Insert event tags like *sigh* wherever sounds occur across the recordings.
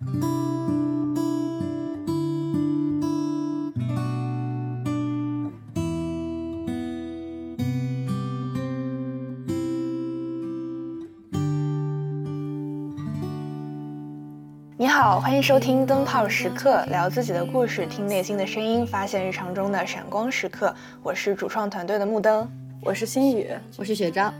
你好，欢迎收听灯泡时刻，聊自己的故事，听内心的声音，发现日常中的闪光时刻。我是主创团队的木灯，我是心雨，我是雪昭。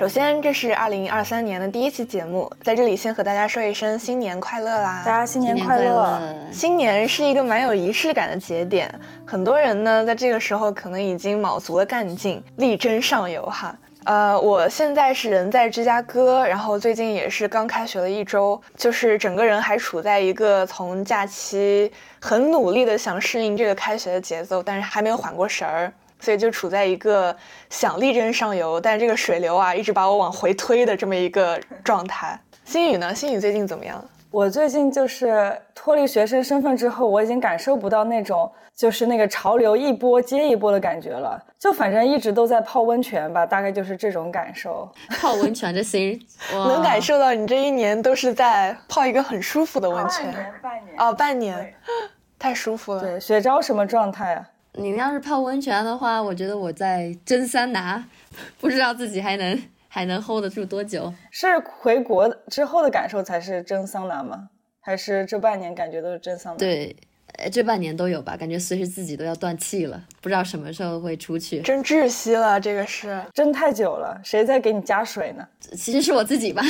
首先，这是二零二三年的第一期节目，在这里先和大家说一声新年快乐啦！大家新年快乐！新年是一个蛮有仪式感的节点，很多人呢在这个时候可能已经卯足了干劲，力争上游哈。呃，我现在是人在芝加哥，然后最近也是刚开学了一周，就是整个人还处在一个从假期很努力的想适应这个开学的节奏，但是还没有缓过神儿，所以就处在一个想力争上游，但这个水流啊一直把我往回推的这么一个状态。心宇呢？心宇最近怎么样？我最近就是脱离学生身份之后，我已经感受不到那种就是那个潮流一波接一波的感觉了。就反正一直都在泡温泉吧，大概就是这种感受。泡温泉这行，*laughs* 能感受到你这一年都是在泡一个很舒服的温泉。半年，半年哦，半年，*laughs* 太舒服了。对，雪招什么状态啊？你要是泡温泉的话，我觉得我在蒸桑拿，*laughs* 不知道自己还能。还能 hold 得住多久？是回国之后的感受才是蒸桑拿吗？还是这半年感觉都是蒸桑拿？对，这半年都有吧，感觉随时自己都要断气了，不知道什么时候会出去。真窒息了，这个是蒸太久了，谁在给你加水呢？其实是我自己吧，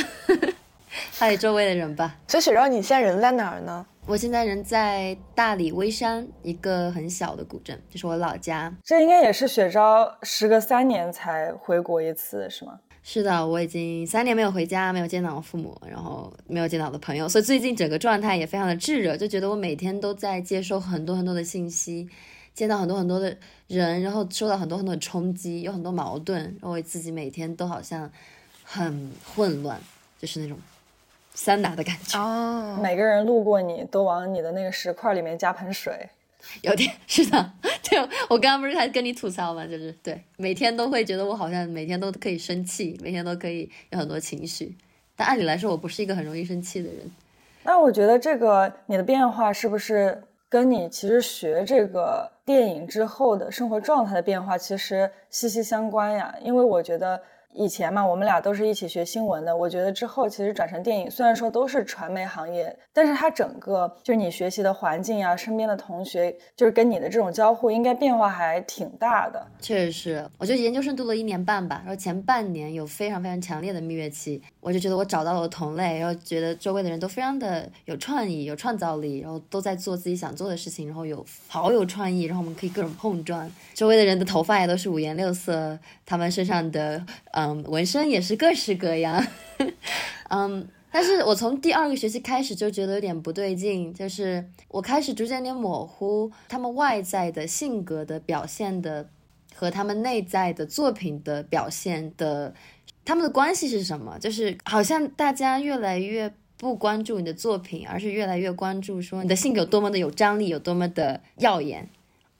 *laughs* 还有周围的人吧。所以雪昭，你现在人在哪儿呢？我现在人在大理微山一个很小的古镇，就是我老家。这应该也是雪昭时隔三年才回国一次，是吗？是的，我已经三年没有回家，没有见到我父母，然后没有见到我的朋友，所以最近整个状态也非常的炙热，就觉得我每天都在接收很多很多的信息，见到很多很多的人，然后受到很多很多的冲击，有很多矛盾，然后我自己每天都好像很混乱，就是那种三打的感觉。哦，每个人路过你都往你的那个石块里面加盆水。有点是的，*laughs* 对我刚刚不是还跟你吐槽吗？就是对，每天都会觉得我好像每天都可以生气，每天都可以有很多情绪，但按理来说我不是一个很容易生气的人。那我觉得这个你的变化是不是跟你其实学这个电影之后的生活状态的变化其实息息相关呀？因为我觉得。以前嘛，我们俩都是一起学新闻的。我觉得之后其实转成电影，虽然说都是传媒行业，但是它整个就是你学习的环境呀，身边的同学，就是跟你的这种交互，应该变化还挺大的。确实是，我觉得研究生读了一年半吧，然后前半年有非常非常强烈的蜜月期，我就觉得我找到了同类，然后觉得周围的人都非常的有创意、有创造力，然后都在做自己想做的事情，然后有好有创意，然后我们可以各种碰撞。周围的人的头发也都是五颜六色，他们身上的呃。嗯，纹身也是各式各样，嗯，但是我从第二个学期开始就觉得有点不对劲，就是我开始逐渐有点模糊他们外在的性格的表现的和他们内在的作品的表现的，他们的关系是什么？就是好像大家越来越不关注你的作品，而是越来越关注说你的性格有多么的有张力，有多么的耀眼，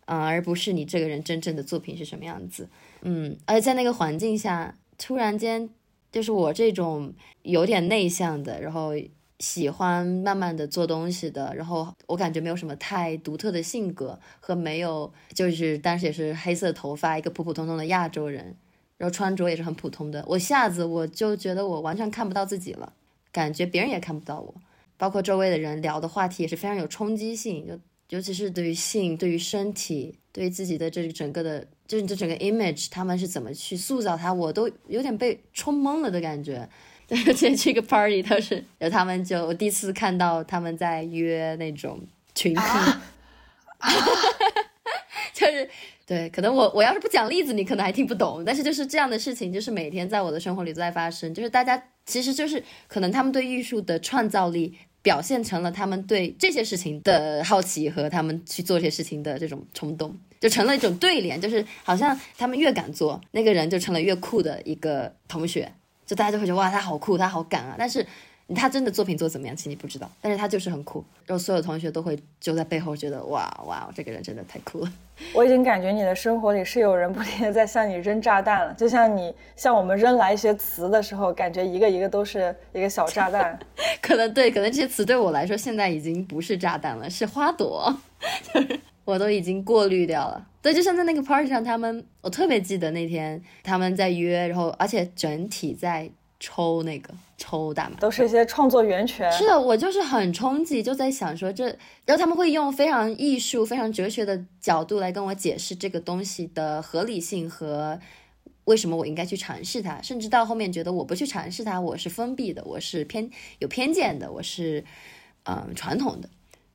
嗯，而不是你这个人真正的作品是什么样子，嗯，而在那个环境下。突然间，就是我这种有点内向的，然后喜欢慢慢的做东西的，然后我感觉没有什么太独特的性格和没有，就是当时也是黑色头发，一个普普通通的亚洲人，然后穿着也是很普通的，我一下子我就觉得我完全看不到自己了，感觉别人也看不到我，包括周围的人聊的话题也是非常有冲击性，就尤其是对于性，对于身体，对于自己的这整个的。就是这整个 image，他们是怎么去塑造它，我都有点被冲懵了的感觉。而且这个 party 都是有他们，就我第一次看到他们在约那种群体，*laughs* 就是对，可能我我要是不讲例子，你可能还听不懂。但是就是这样的事情，就是每天在我的生活里都在发生。就是大家其实就是可能他们对艺术的创造力表现成了他们对这些事情的好奇和他们去做这些事情的这种冲动。就成了一种对联，就是好像他们越敢做，那个人就成了越酷的一个同学，就大家就会觉得哇，他好酷，他好敢啊。但是他真的作品做怎么样，其实你不知道，但是他就是很酷，然后所有同学都会就在背后觉得哇哇，这个人真的太酷了。*laughs* 我已经感觉你的生活里是有人不停的在向你扔炸弹了，就像你向我们扔来一些词的时候，感觉一个一个都是一个小炸弹。*laughs* 可能对，可能这些词对我来说现在已经不是炸弹了，是花朵，就 *laughs* 是我都已经过滤掉了。对，就像在那个 party 上，他们我特别记得那天他们在约，然后而且整体在。抽那个抽大麻，都是一些创作源泉。是的，我就是很冲击，就在想说这，然后他们会用非常艺术、非常哲学的角度来跟我解释这个东西的合理性和为什么我应该去尝试它，甚至到后面觉得我不去尝试它，我是封闭的，我是偏有偏见的，我是嗯传统的，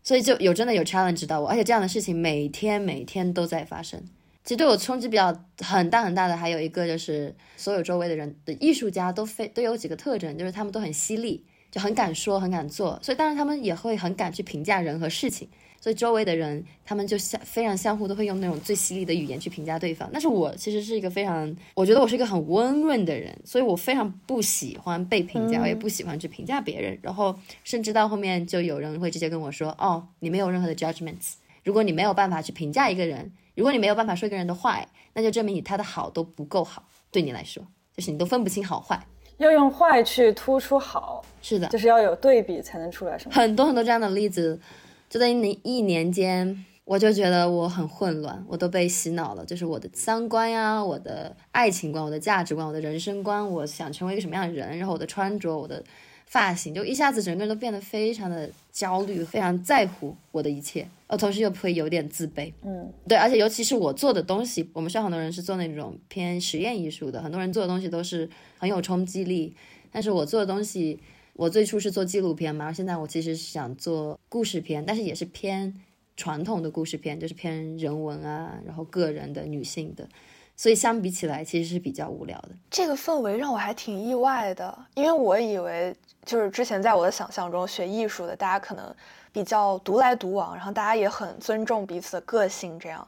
所以就有真的有 challenge 到我，而且这样的事情每天每天都在发生。其实对我冲击比较很大很大的，还有一个就是所有周围的人的艺术家都非都有几个特征，就是他们都很犀利，就很敢说，很敢做。所以当然他们也会很敢去评价人和事情。所以周围的人他们就相非常相互都会用那种最犀利的语言去评价对方。但是我其实是一个非常，我觉得我是一个很温润的人，所以我非常不喜欢被评价，我也不喜欢去评价别人。然后甚至到后面就有人会直接跟我说：“哦，你没有任何的 judgments，如果你没有办法去评价一个人。”如果你没有办法说一个人的坏，那就证明你他的好都不够好，对你来说，就是你都分不清好坏。要用坏去突出好，是的，就是要有对比才能出来什么。很多很多这样的例子，就在那一年间，我就觉得我很混乱，我都被洗脑了，就是我的三观呀，我的爱情观，我的价值观，我的人生观，我想成为一个什么样的人，然后我的穿着，我的。发型就一下子整个人都变得非常的焦虑，非常在乎我的一切，呃，同时又会有点自卑，嗯，对，而且尤其是我做的东西，我们学校很多人是做那种偏实验艺术的，很多人做的东西都是很有冲击力，但是我做的东西，我最初是做纪录片嘛，然后现在我其实是想做故事片，但是也是偏传统的故事片，就是偏人文啊，然后个人的、女性的。所以相比起来，其实是比较无聊的。这个氛围让我还挺意外的，因为我以为就是之前在我的想象中，学艺术的大家可能比较独来独往，然后大家也很尊重彼此的个性，这样。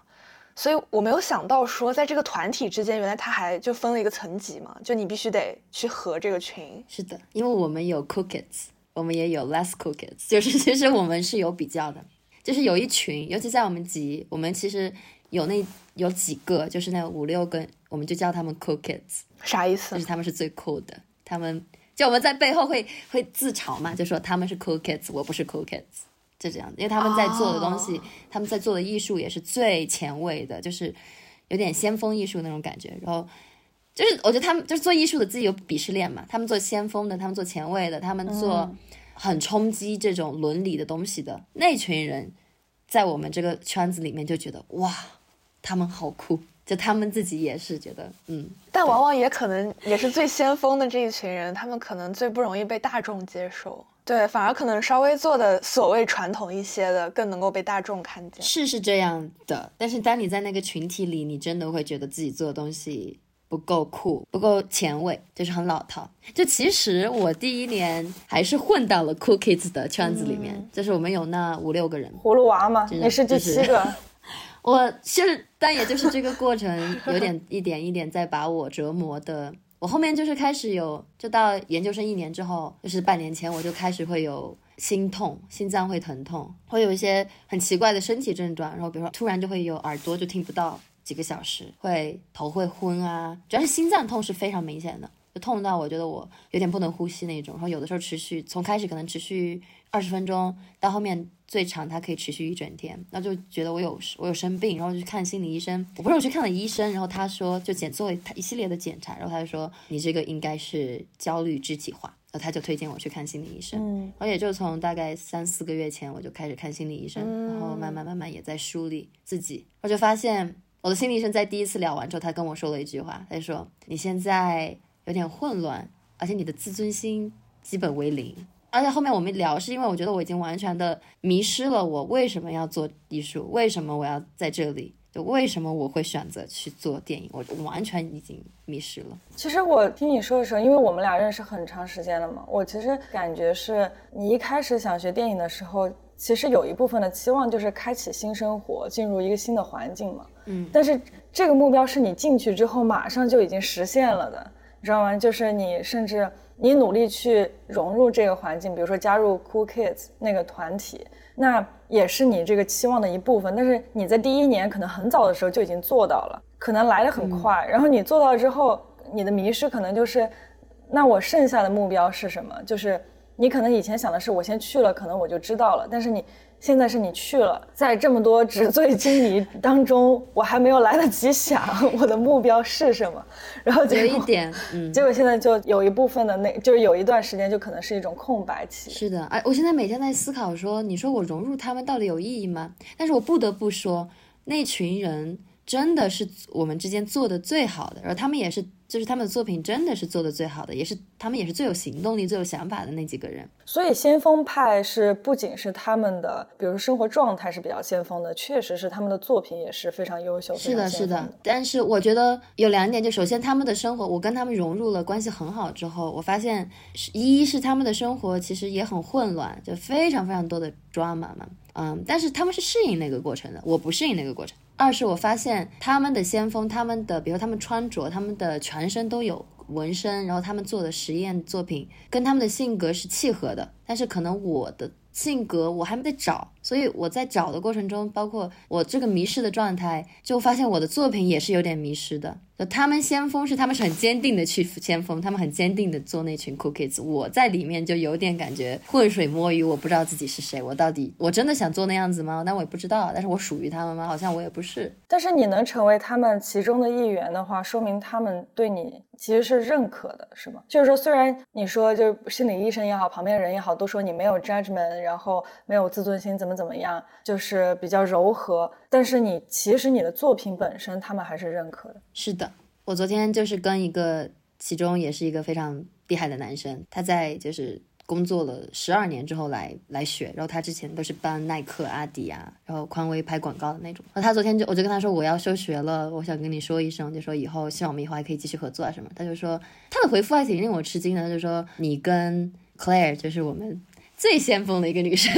所以我没有想到说，在这个团体之间，原来他还就分了一个层级嘛，就你必须得去合这个群。是的，因为我们有 cool kids，我们也有 less cool kids，*laughs* 就是其实我们是有比较的，就是有一群，尤其在我们级，我们其实。有那有几个，就是那五六个，我们就叫他们 cool kids，啥意思？就是他们是最 cool 的，他们就我们在背后会会自嘲嘛，就说他们是 cool kids，我不是 cool kids，就这样，因为他们在做的东西，他们在做的艺术也是最前卫的，就是有点先锋艺术那种感觉。然后就是我觉得他们就是做艺术的自己有鄙视链嘛，他们做先锋的，他们做前卫的，他们做很冲击这种伦理的东西的那群人，在我们这个圈子里面就觉得哇。他们好酷，就他们自己也是觉得，嗯，但往往也可能也是最先锋的这一群人，他们可能最不容易被大众接受，对，反而可能稍微做的所谓传统一些的更能够被大众看见。是是这样的，但是当你在那个群体里，你真的会觉得自己做的东西不够酷，不够前卫，就是很老套。就其实我第一年还是混到了 Cool Kids 的圈子里面，就是我们有那五六个人，葫芦娃嘛，你是第七个。*laughs* 我是，但也就是这个过程有点一点一点在把我折磨的。我后面就是开始有，就到研究生一年之后，就是半年前我就开始会有心痛，心脏会疼痛，会有一些很奇怪的身体症状。然后比如说突然就会有耳朵就听不到几个小时，会头会昏啊，主要是心脏痛是非常明显的，就痛到我觉得我有点不能呼吸那种。然后有的时候持续从开始可能持续二十分钟，到后面。最长它可以持续一整天，那就觉得我有我有生病，然后就去看心理医生。我不是我去看了医生，然后他说就检做他一系列的检查，然后他就说你这个应该是焦虑肢体化，然后他就推荐我去看心理医生。嗯，我也就从大概三四个月前我就开始看心理医生，然后慢慢慢慢也在梳理自己。我就发现我的心理医生在第一次聊完之后，他跟我说了一句话，他就说你现在有点混乱，而且你的自尊心基本为零。而且后面我们聊，是因为我觉得我已经完全的迷失了。我为什么要做艺术？为什么我要在这里？就为什么我会选择去做电影？我完全已经迷失了。其实我听你说的时候，因为我们俩认识很长时间了嘛，我其实感觉是你一开始想学电影的时候，其实有一部分的期望就是开启新生活，进入一个新的环境嘛。嗯。但是这个目标是你进去之后马上就已经实现了的，你知道吗？就是你甚至。你努力去融入这个环境，比如说加入 Cool Kids 那个团体，那也是你这个期望的一部分。但是你在第一年可能很早的时候就已经做到了，可能来的很快。然后你做到之后，你的迷失可能就是，那我剩下的目标是什么？就是你可能以前想的是，我先去了，可能我就知道了。但是你。现在是你去了，在这么多纸醉金迷当中，我还没有来得及想我的目标是什么，*laughs* 然后有一点，*laughs* 嗯，结果现在就有一部分的那，就是有一段时间就可能是一种空白期。是的，哎，我现在每天在思考说，你说我融入他们到底有意义吗？但是我不得不说，那群人真的是我们之间做的最好的，然后他们也是。就是他们的作品真的是做的最好的，也是他们也是最有行动力、最有想法的那几个人。所以先锋派是不仅是他们的，比如生活状态是比较先锋的，确实是他们的作品也是非常优秀。是的，是的。但是我觉得有两点，就首先他们的生活，我跟他们融入了，关系很好之后，我发现一是他们的生活其实也很混乱，就非常非常多的 drama 嘛，嗯，但是他们是适应那个过程的，我不适应那个过程。二是我发现他们的先锋，他们的比如他们穿着，他们的全身都有纹身，然后他们做的实验作品跟他们的性格是契合的，但是可能我的性格我还没得找。所以我在找的过程中，包括我这个迷失的状态，就发现我的作品也是有点迷失的。就他们先锋是他们是很坚定的去先锋，他们很坚定的做那群 cookies。我在里面就有点感觉浑水摸鱼，我不知道自己是谁，我到底我真的想做那样子吗？但我也不知道。但是我属于他们吗？好像我也不是。但是你能成为他们其中的一员的话，说明他们对你其实是认可的，是吗？就是说，虽然你说就是心理医生也好，旁边人也好，都说你没有 judgment，然后没有自尊心，怎么？怎么样？就是比较柔和，但是你其实你的作品本身，他们还是认可的。是的，我昨天就是跟一个，其中也是一个非常厉害的男生，他在就是工作了十二年之后来来学，然后他之前都是帮耐克、阿迪啊，然后匡威拍广告的那种。然后他昨天就我就跟他说我要休学了，我想跟你说一声，就说以后希望我们以后还可以继续合作啊什么。他就说他的回复还挺令我吃惊的，他就说你跟 Claire 就是我们最先锋的一个女生。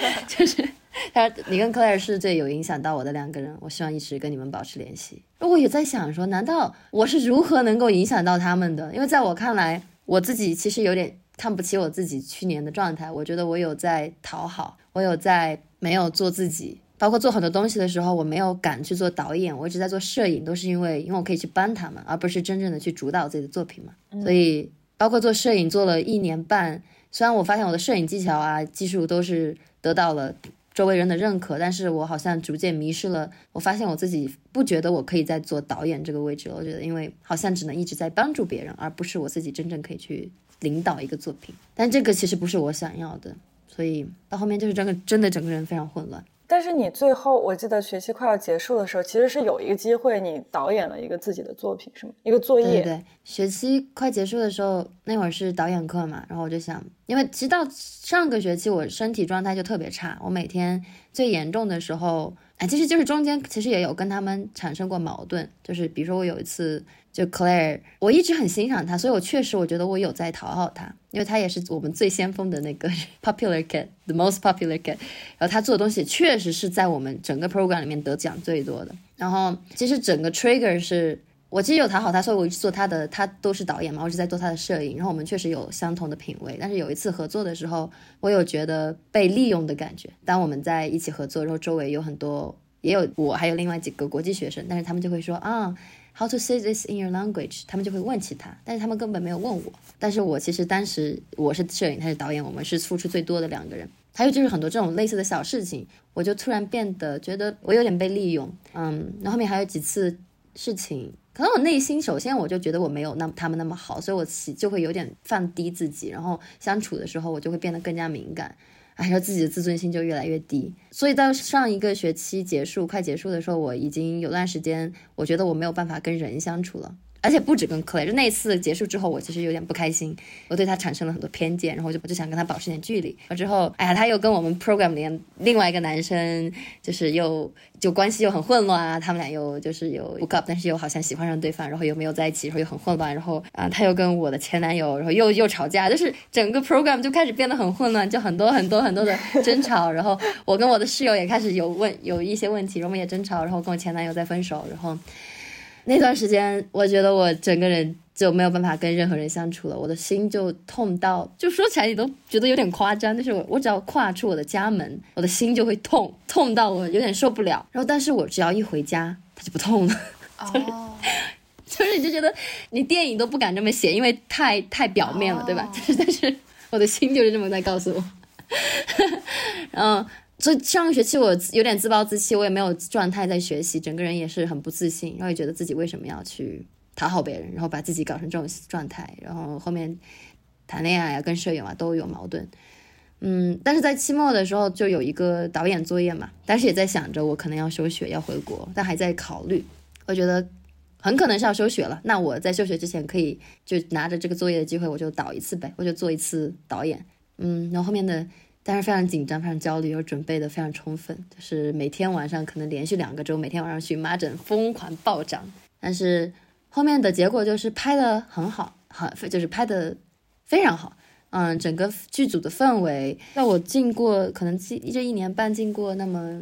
*laughs* 就是他说你跟 Claire 是最有影响到我的两个人，我希望一直跟你们保持联系。我也在想说，难道我是如何能够影响到他们的？因为在我看来，我自己其实有点看不起我自己去年的状态。我觉得我有在讨好，我有在没有做自己，包括做很多东西的时候，我没有敢去做导演，我一直在做摄影，都是因为因为我可以去帮他们，而不是真正的去主导自己的作品嘛。所以包括做摄影做了一年半，虽然我发现我的摄影技巧啊技术都是。得到了周围人的认可，但是我好像逐渐迷失了。我发现我自己不觉得我可以再做导演这个位置了。我觉得，因为好像只能一直在帮助别人，而不是我自己真正可以去领导一个作品。但这个其实不是我想要的，所以到后面就是整个真的整个人非常混乱。但是你最后，我记得学期快要结束的时候，其实是有一个机会，你导演了一个自己的作品，是吗？一个作业。对对，学期快结束的时候，那会儿是导演课嘛，然后我就想，因为其实到上个学期我身体状态就特别差，我每天最严重的时候，哎，其实就是中间其实也有跟他们产生过矛盾，就是比如说我有一次。就 Claire，我一直很欣赏他，所以我确实我觉得我有在讨好他，因为他也是我们最先锋的那个 *laughs* popular kid，the most popular kid。然后他做的东西确实是在我们整个 program 里面得奖最多的。然后其实整个 trigger 是我其实有讨好他，所以我一直做他的，他都是导演嘛，我一直在做他的摄影。然后我们确实有相同的品味，但是有一次合作的时候，我有觉得被利用的感觉。当我们在一起合作，然后周围有很多，也有我还有另外几个国际学生，但是他们就会说啊。How to say this in your language？他们就会问起他，但是他们根本没有问我。但是我其实当时我是摄影，他是导演，我们是付出最多的两个人。还有就是很多这种类似的小事情，我就突然变得觉得我有点被利用。嗯，然后面还有几次事情，可能我内心首先我就觉得我没有那他们那么好，所以我就会有点放低自己，然后相处的时候我就会变得更加敏感。然后自己的自尊心就越来越低，所以到上一个学期结束快结束的时候，我已经有段时间，我觉得我没有办法跟人相处了。而且不止跟 Clay，就那次结束之后，我其实有点不开心，我对他产生了很多偏见，然后我就我就想跟他保持点距离。之后，哎呀，他又跟我们 program 里另外一个男生，就是又就关系又很混乱啊，他们俩又就是有不告但是又好像喜欢上对方，然后又没有在一起，然后又很混乱。然后啊，他又跟我的前男友，然后又又吵架，就是整个 program 就开始变得很混乱，就很多很多很多的争吵。然后我跟我的室友也开始有问有一些问题，然后我们也争吵，然后跟我前男友在分手，然后。那段时间，我觉得我整个人就没有办法跟任何人相处了，我的心就痛到，就说起来你都觉得有点夸张。就是我，我只要跨出我的家门，我的心就会痛，痛到我有点受不了。然后，但是我只要一回家，它就不痛了。哦，*laughs* 就是你就觉得你电影都不敢这么写，因为太太表面了，对吧？*laughs* 但是我的心就是这么在告诉我。*laughs* 然后，所以上个学期我有点自暴自弃，我也没有状态在学习，整个人也是很不自信，然后也觉得自己为什么要去。讨好别人，然后把自己搞成这种状态，然后后面谈恋爱啊，跟舍友啊都有矛盾。嗯，但是在期末的时候就有一个导演作业嘛，当时也在想着我可能要休学要回国，但还在考虑。我觉得很可能是要休学了，那我在休学之前可以就拿着这个作业的机会，我就导一次呗，我就做一次导演。嗯，然后后面的但是非常紧张，非常焦虑，又准备的非常充分，就是每天晚上可能连续两个周，每天晚上荨麻疹疯狂暴涨，但是。后面的结果就是拍的很好，很就是拍的非常好，嗯，整个剧组的氛围，在我进过可能进这一年半进过那么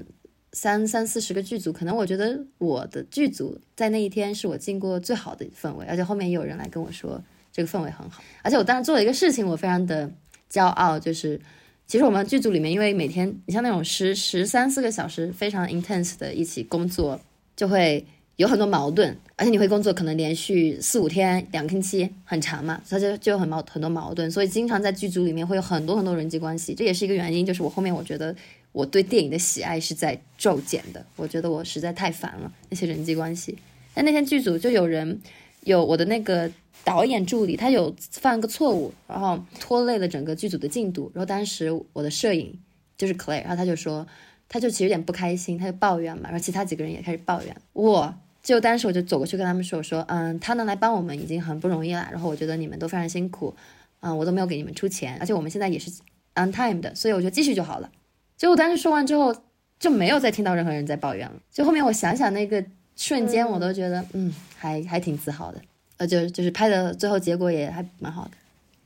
三三四十个剧组，可能我觉得我的剧组在那一天是我进过最好的氛围，而且后面也有人来跟我说这个氛围很好，而且我当时做了一个事情，我非常的骄傲，就是其实我们剧组里面，因为每天你像那种十十三四个小时非常 intense 的一起工作，就会。有很多矛盾，而且你会工作可能连续四五天、两个星期，很长嘛，所以就就很矛很多矛盾，所以经常在剧组里面会有很多很多人际关系，这也是一个原因。就是我后面我觉得我对电影的喜爱是在骤减的，我觉得我实在太烦了那些人际关系。但那天剧组就有人有我的那个导演助理，他有犯个错误，然后拖累了整个剧组的进度。然后当时我的摄影就是 Clay，然后他就说，他就其实有点不开心，他就抱怨嘛，然后其他几个人也开始抱怨我。就当时我就走过去跟他们说：“我说，嗯，他能来帮我们已经很不容易了。然后我觉得你们都非常辛苦，嗯，我都没有给你们出钱，而且我们现在也是 on time 的，所以我就继续就好了。结果当时说完之后，就没有再听到任何人在抱怨了。就后面我想想那个瞬间，我都觉得，嗯，还还挺自豪的。呃，就就是拍的最后结果也还蛮好的。”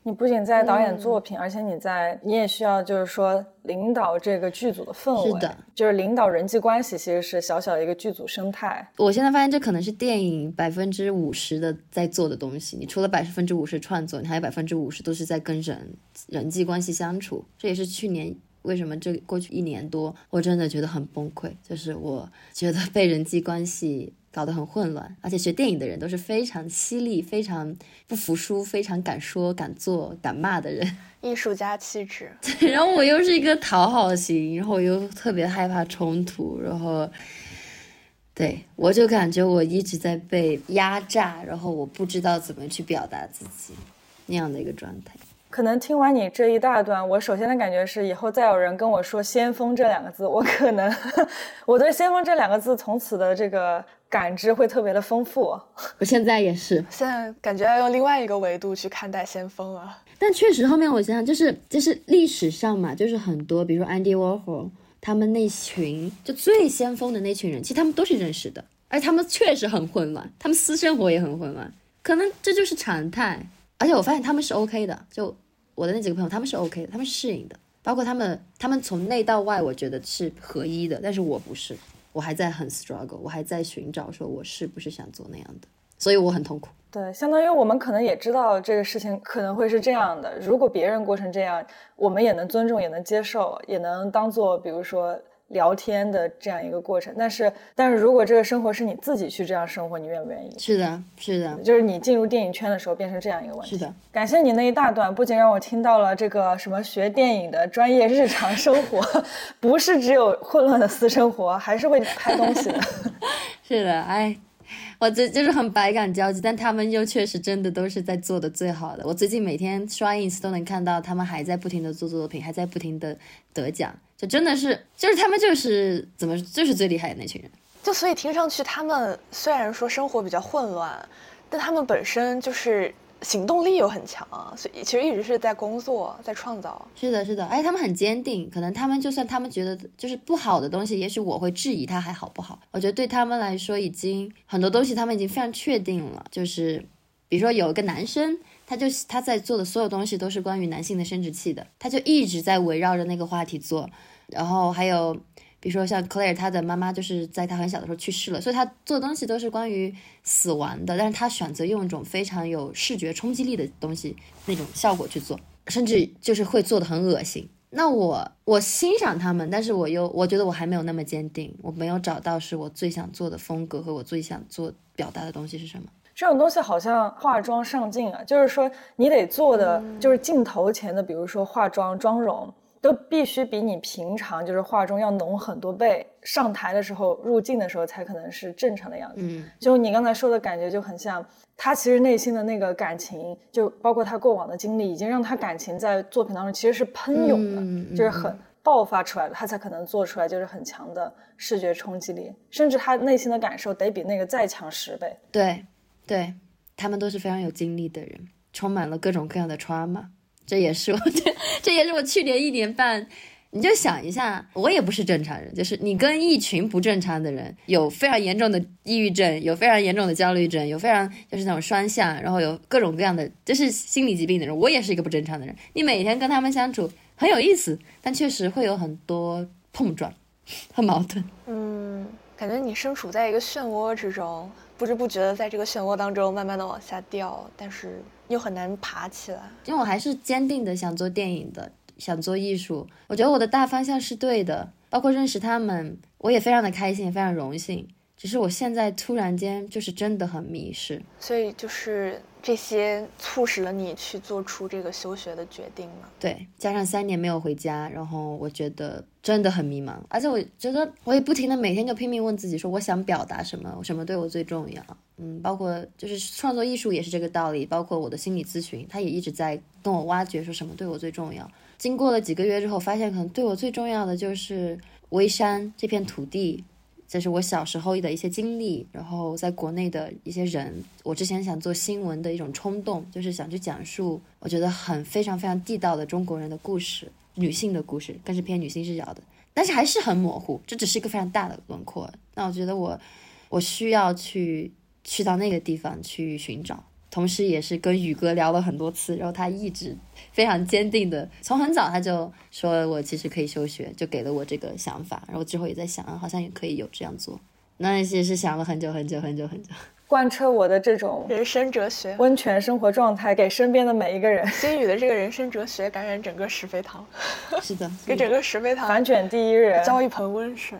你不仅在导演作品，而且你在你也需要就是说领导这个剧组的氛围，是的，就是领导人际关系，其实是小小的一个剧组生态。我现在发现这可能是电影百分之五十的在做的东西。你除了百分之五十创作，你还有百分之五十都是在跟人人际关系相处。这也是去年为什么这过去一年多，我真的觉得很崩溃，就是我觉得被人际关系。搞得很混乱，而且学电影的人都是非常犀利、非常不服输、非常敢说、敢做、敢骂的人，*laughs* 艺术家气质。*laughs* 然后我又是一个讨好型，然后我又特别害怕冲突，然后，对我就感觉我一直在被压榨，然后我不知道怎么去表达自己那样的一个状态。可能听完你这一大段，我首先的感觉是，以后再有人跟我说“先锋”这两个字，我可能 *laughs* 我对“先锋”这两个字从此的这个。感知会特别的丰富，*laughs* 我现在也是，现在感觉要用另外一个维度去看待先锋了。但确实后面我想想，就是就是历史上嘛，就是很多，比如说 Andy Warhol 他们那群就最先锋的那群人，其实他们都是认识的，而他们确实很混乱，他们私生活也很混乱，可能这就是常态。而且我发现他们是 OK 的，就我的那几个朋友，他们是 OK 的，他们适应的，包括他们，他们从内到外，我觉得是合一的，但是我不是。我还在很 struggle，我还在寻找，说我是不是想做那样的，所以我很痛苦。对，相当于我们可能也知道这个事情可能会是这样的。如果别人过成这样，我们也能尊重，也能接受，也能当做，比如说。聊天的这样一个过程，但是但是如果这个生活是你自己去这样生活，你愿不愿意？是的，是的，就是你进入电影圈的时候变成这样一个问题。是的，感谢你那一大段，不仅让我听到了这个什么学电影的专业日常生活，*laughs* 不是只有混乱的私生活，还是会拍东西的。*laughs* 是的，哎。我这就是很百感交集，但他们又确实真的都是在做的最好的。我最近每天刷 ins 都能看到他们还在不停的做作品，还在不停的得奖，就真的是，就是他们就是怎么就是最厉害的那群人。就所以听上去他们虽然说生活比较混乱，但他们本身就是。行动力又很强，所以其实一直是在工作，在创造。是的，是的，而且他们很坚定。可能他们就算他们觉得就是不好的东西，也许我会质疑他还好不好。我觉得对他们来说，已经很多东西他们已经非常确定了。就是比如说有一个男生，他就他在做的所有东西都是关于男性的生殖器的，他就一直在围绕着那个话题做。然后还有比如说像 Claire，她的妈妈就是在她很小的时候去世了，所以她做的东西都是关于死亡的，但是她选择用一种非常有视觉冲击力的东西那种效果去做，甚至就是会做的很恶心。那我我欣赏他们，但是我又我觉得我还没有那么坚定，我没有找到是我最想做的风格和我最想做表达的东西是什么。这种东西好像化妆上镜啊，就是说你得做的就是镜头前的，比如说化妆妆容。都必须比你平常就是化妆要浓很多倍，上台的时候入镜的时候才可能是正常的样子。嗯，就你刚才说的感觉就很像，他其实内心的那个感情，就包括他过往的经历，已经让他感情在作品当中其实是喷涌的，就是很爆发出来的，他才可能做出来就是很强的视觉冲击力，甚至他内心的感受得比那个再强十倍。对，对他们都是非常有经历的人，充满了各种各样的 trauma。这也是我，这这也是我去年一年半，你就想一下，我也不是正常人，就是你跟一群不正常的人，有非常严重的抑郁症，有非常严重的焦虑症，有非常就是那种双向，然后有各种各样的就是心理疾病的人，我也是一个不正常的人。你每天跟他们相处很有意思，但确实会有很多碰撞和矛盾。嗯，感觉你身处在一个漩涡之中，不知不觉的在这个漩涡当中慢慢的往下掉，但是。又很难爬起来，因为我还是坚定的想做电影的，想做艺术。我觉得我的大方向是对的，包括认识他们，我也非常的开心，非常荣幸。只是我现在突然间就是真的很迷失，所以就是这些促使了你去做出这个休学的决定吗？对，加上三年没有回家，然后我觉得真的很迷茫，而且我觉得我也不停的每天就拼命问自己说，我想表达什么，什么对我最重要？嗯，包括就是创作艺术也是这个道理，包括我的心理咨询，他也一直在跟我挖掘说什么对我最重要。经过了几个月之后，发现可能对我最重要的就是微山这片土地。这是我小时候的一些经历，然后在国内的一些人，我之前想做新闻的一种冲动，就是想去讲述我觉得很非常非常地道的中国人的故事，女性的故事，更是偏女性视角的，但是还是很模糊，这只是一个非常大的轮廓。那我觉得我，我需要去去到那个地方去寻找。同时，也是跟宇哥聊了很多次，然后他一直非常坚定的，从很早他就说我其实可以休学，就给了我这个想法。然后之后也在想，好像也可以有这样做。那也是想了很久很久很久很久，*laughs* 贯彻我的这种人生哲学、温泉生活状态，给身边的每一个人。金宇的这个人生哲学感染整个石飞堂，*laughs* 是的，给整个石飞堂反卷第一人 *laughs* 浇一盆温水。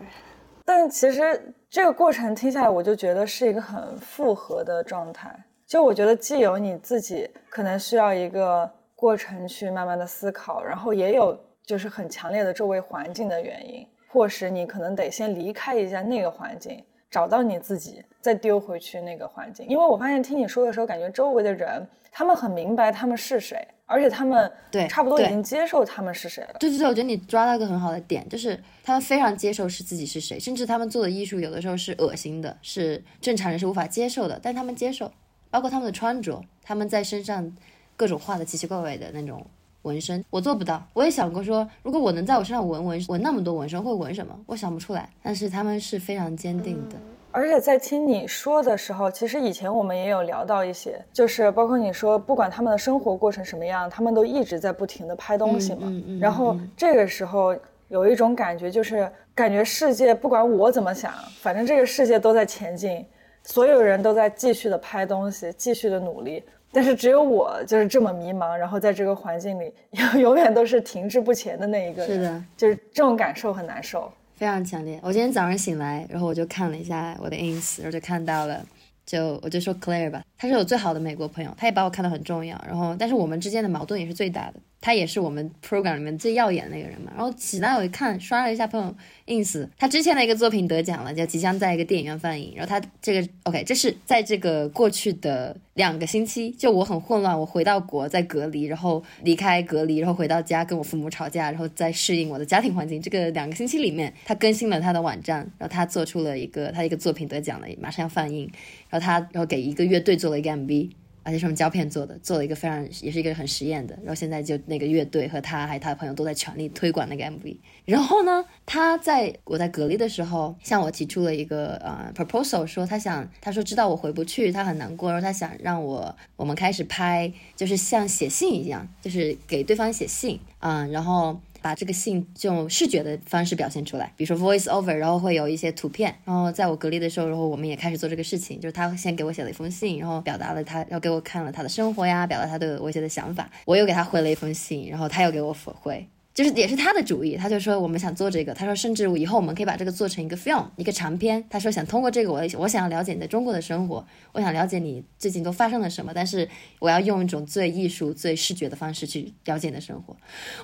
但其实这个过程听下来，我就觉得是一个很复合的状态。就我觉得，既有你自己可能需要一个过程去慢慢的思考，然后也有就是很强烈的周围环境的原因，迫使你可能得先离开一下那个环境，找到你自己，再丢回去那个环境。因为我发现听你说的时候，感觉周围的人他们很明白他们是谁，而且他们对差不多已经接受他们是谁了。对对对，我觉得你抓到一个很好的点，就是他们非常接受是自己是谁，甚至他们做的艺术有的时候是恶心的，是正常人是无法接受的，但他们接受。包括他们的穿着，他们在身上各种画的奇奇怪怪的那种纹身，我做不到。我也想过说，如果我能在我身上纹纹纹那么多纹身，会纹什么？我想不出来。但是他们是非常坚定的。而且在听你说的时候，其实以前我们也有聊到一些，就是包括你说，不管他们的生活过成什么样，他们都一直在不停的拍东西嘛。然后这个时候有一种感觉，就是感觉世界不管我怎么想，反正这个世界都在前进。所有人都在继续的拍东西，继续的努力，但是只有我就是这么迷茫，然后在这个环境里，*laughs* 永远都是停滞不前的那一个。是的，就是这种感受很难受，非常强烈。我今天早上醒来，然后我就看了一下我的 ins，然后就看到了，就我就说 Claire 吧，他是我最好的美国朋友，他也把我看得很重要，然后但是我们之间的矛盾也是最大的。他也是我们 program 里面最耀眼那个人嘛。然后起来我一看，刷了一下朋友 ins，他之前的一个作品得奖了，叫即将在一个电影院放映。然后他这个 OK，这是在这个过去的两个星期，就我很混乱，我回到国在隔离，然后离开隔离，然后回到家跟我父母吵架，然后再适应我的家庭环境。这个两个星期里面，他更新了他的网站，然后他做出了一个他一个作品得奖了，马上要放映。然后他然后给一个乐队做了一个 MV。而且是用胶片做的，做了一个非常也是一个很实验的。然后现在就那个乐队和他还有他的朋友都在全力推广那个 MV。然后呢，他在我在隔离的时候向我提出了一个呃 proposal，说他想他说知道我回不去，他很难过，然后他想让我我们开始拍，就是像写信一样，就是给对方写信，嗯，然后。把这个信用视觉的方式表现出来，比如说 voice over，然后会有一些图片。然后在我隔离的时候，然后我们也开始做这个事情，就是他先给我写了一封信，然后表达了他要给我看了他的生活呀，表达他对我一些的想法。我又给他回了一封信，然后他又给我回。就是也是他的主意，他就说我们想做这个，他说甚至以后我们可以把这个做成一个 film，一个长片。他说想通过这个，我我想要了解你在中国的生活，我想了解你最近都发生了什么，但是我要用一种最艺术、最视觉的方式去了解你的生活。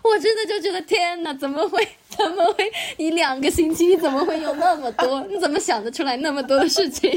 我真的就觉得天哪，怎么会？怎么会？你两个星期你怎么会有那么多？你怎么想得出来那么多的事情？